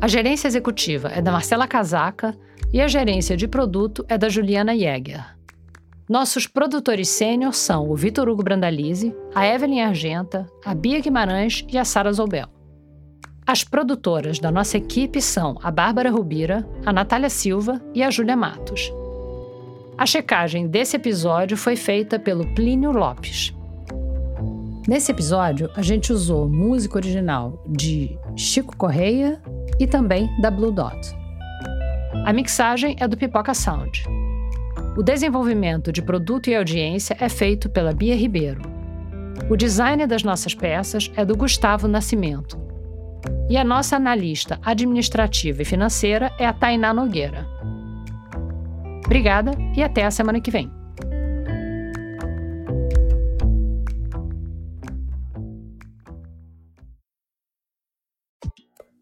A gerência executiva é da Marcela Casaca e a gerência de produto é da Juliana Jäger. Nossos produtores sênior são o Vitor Hugo Brandalize, a Evelyn Argenta, a Bia Guimarães e a Sara Zoubel. As produtoras da nossa equipe são a Bárbara Rubira, a Natália Silva e a Júlia Matos. A checagem desse episódio foi feita pelo Plínio Lopes. Nesse episódio, a gente usou música original de Chico Correia e também da Blue Dot. A mixagem é do Pipoca Sound. O desenvolvimento de produto e audiência é feito pela Bia Ribeiro. O design das nossas peças é do Gustavo Nascimento. E a nossa analista administrativa e financeira é a Tainá Nogueira. Obrigada e até a semana que vem.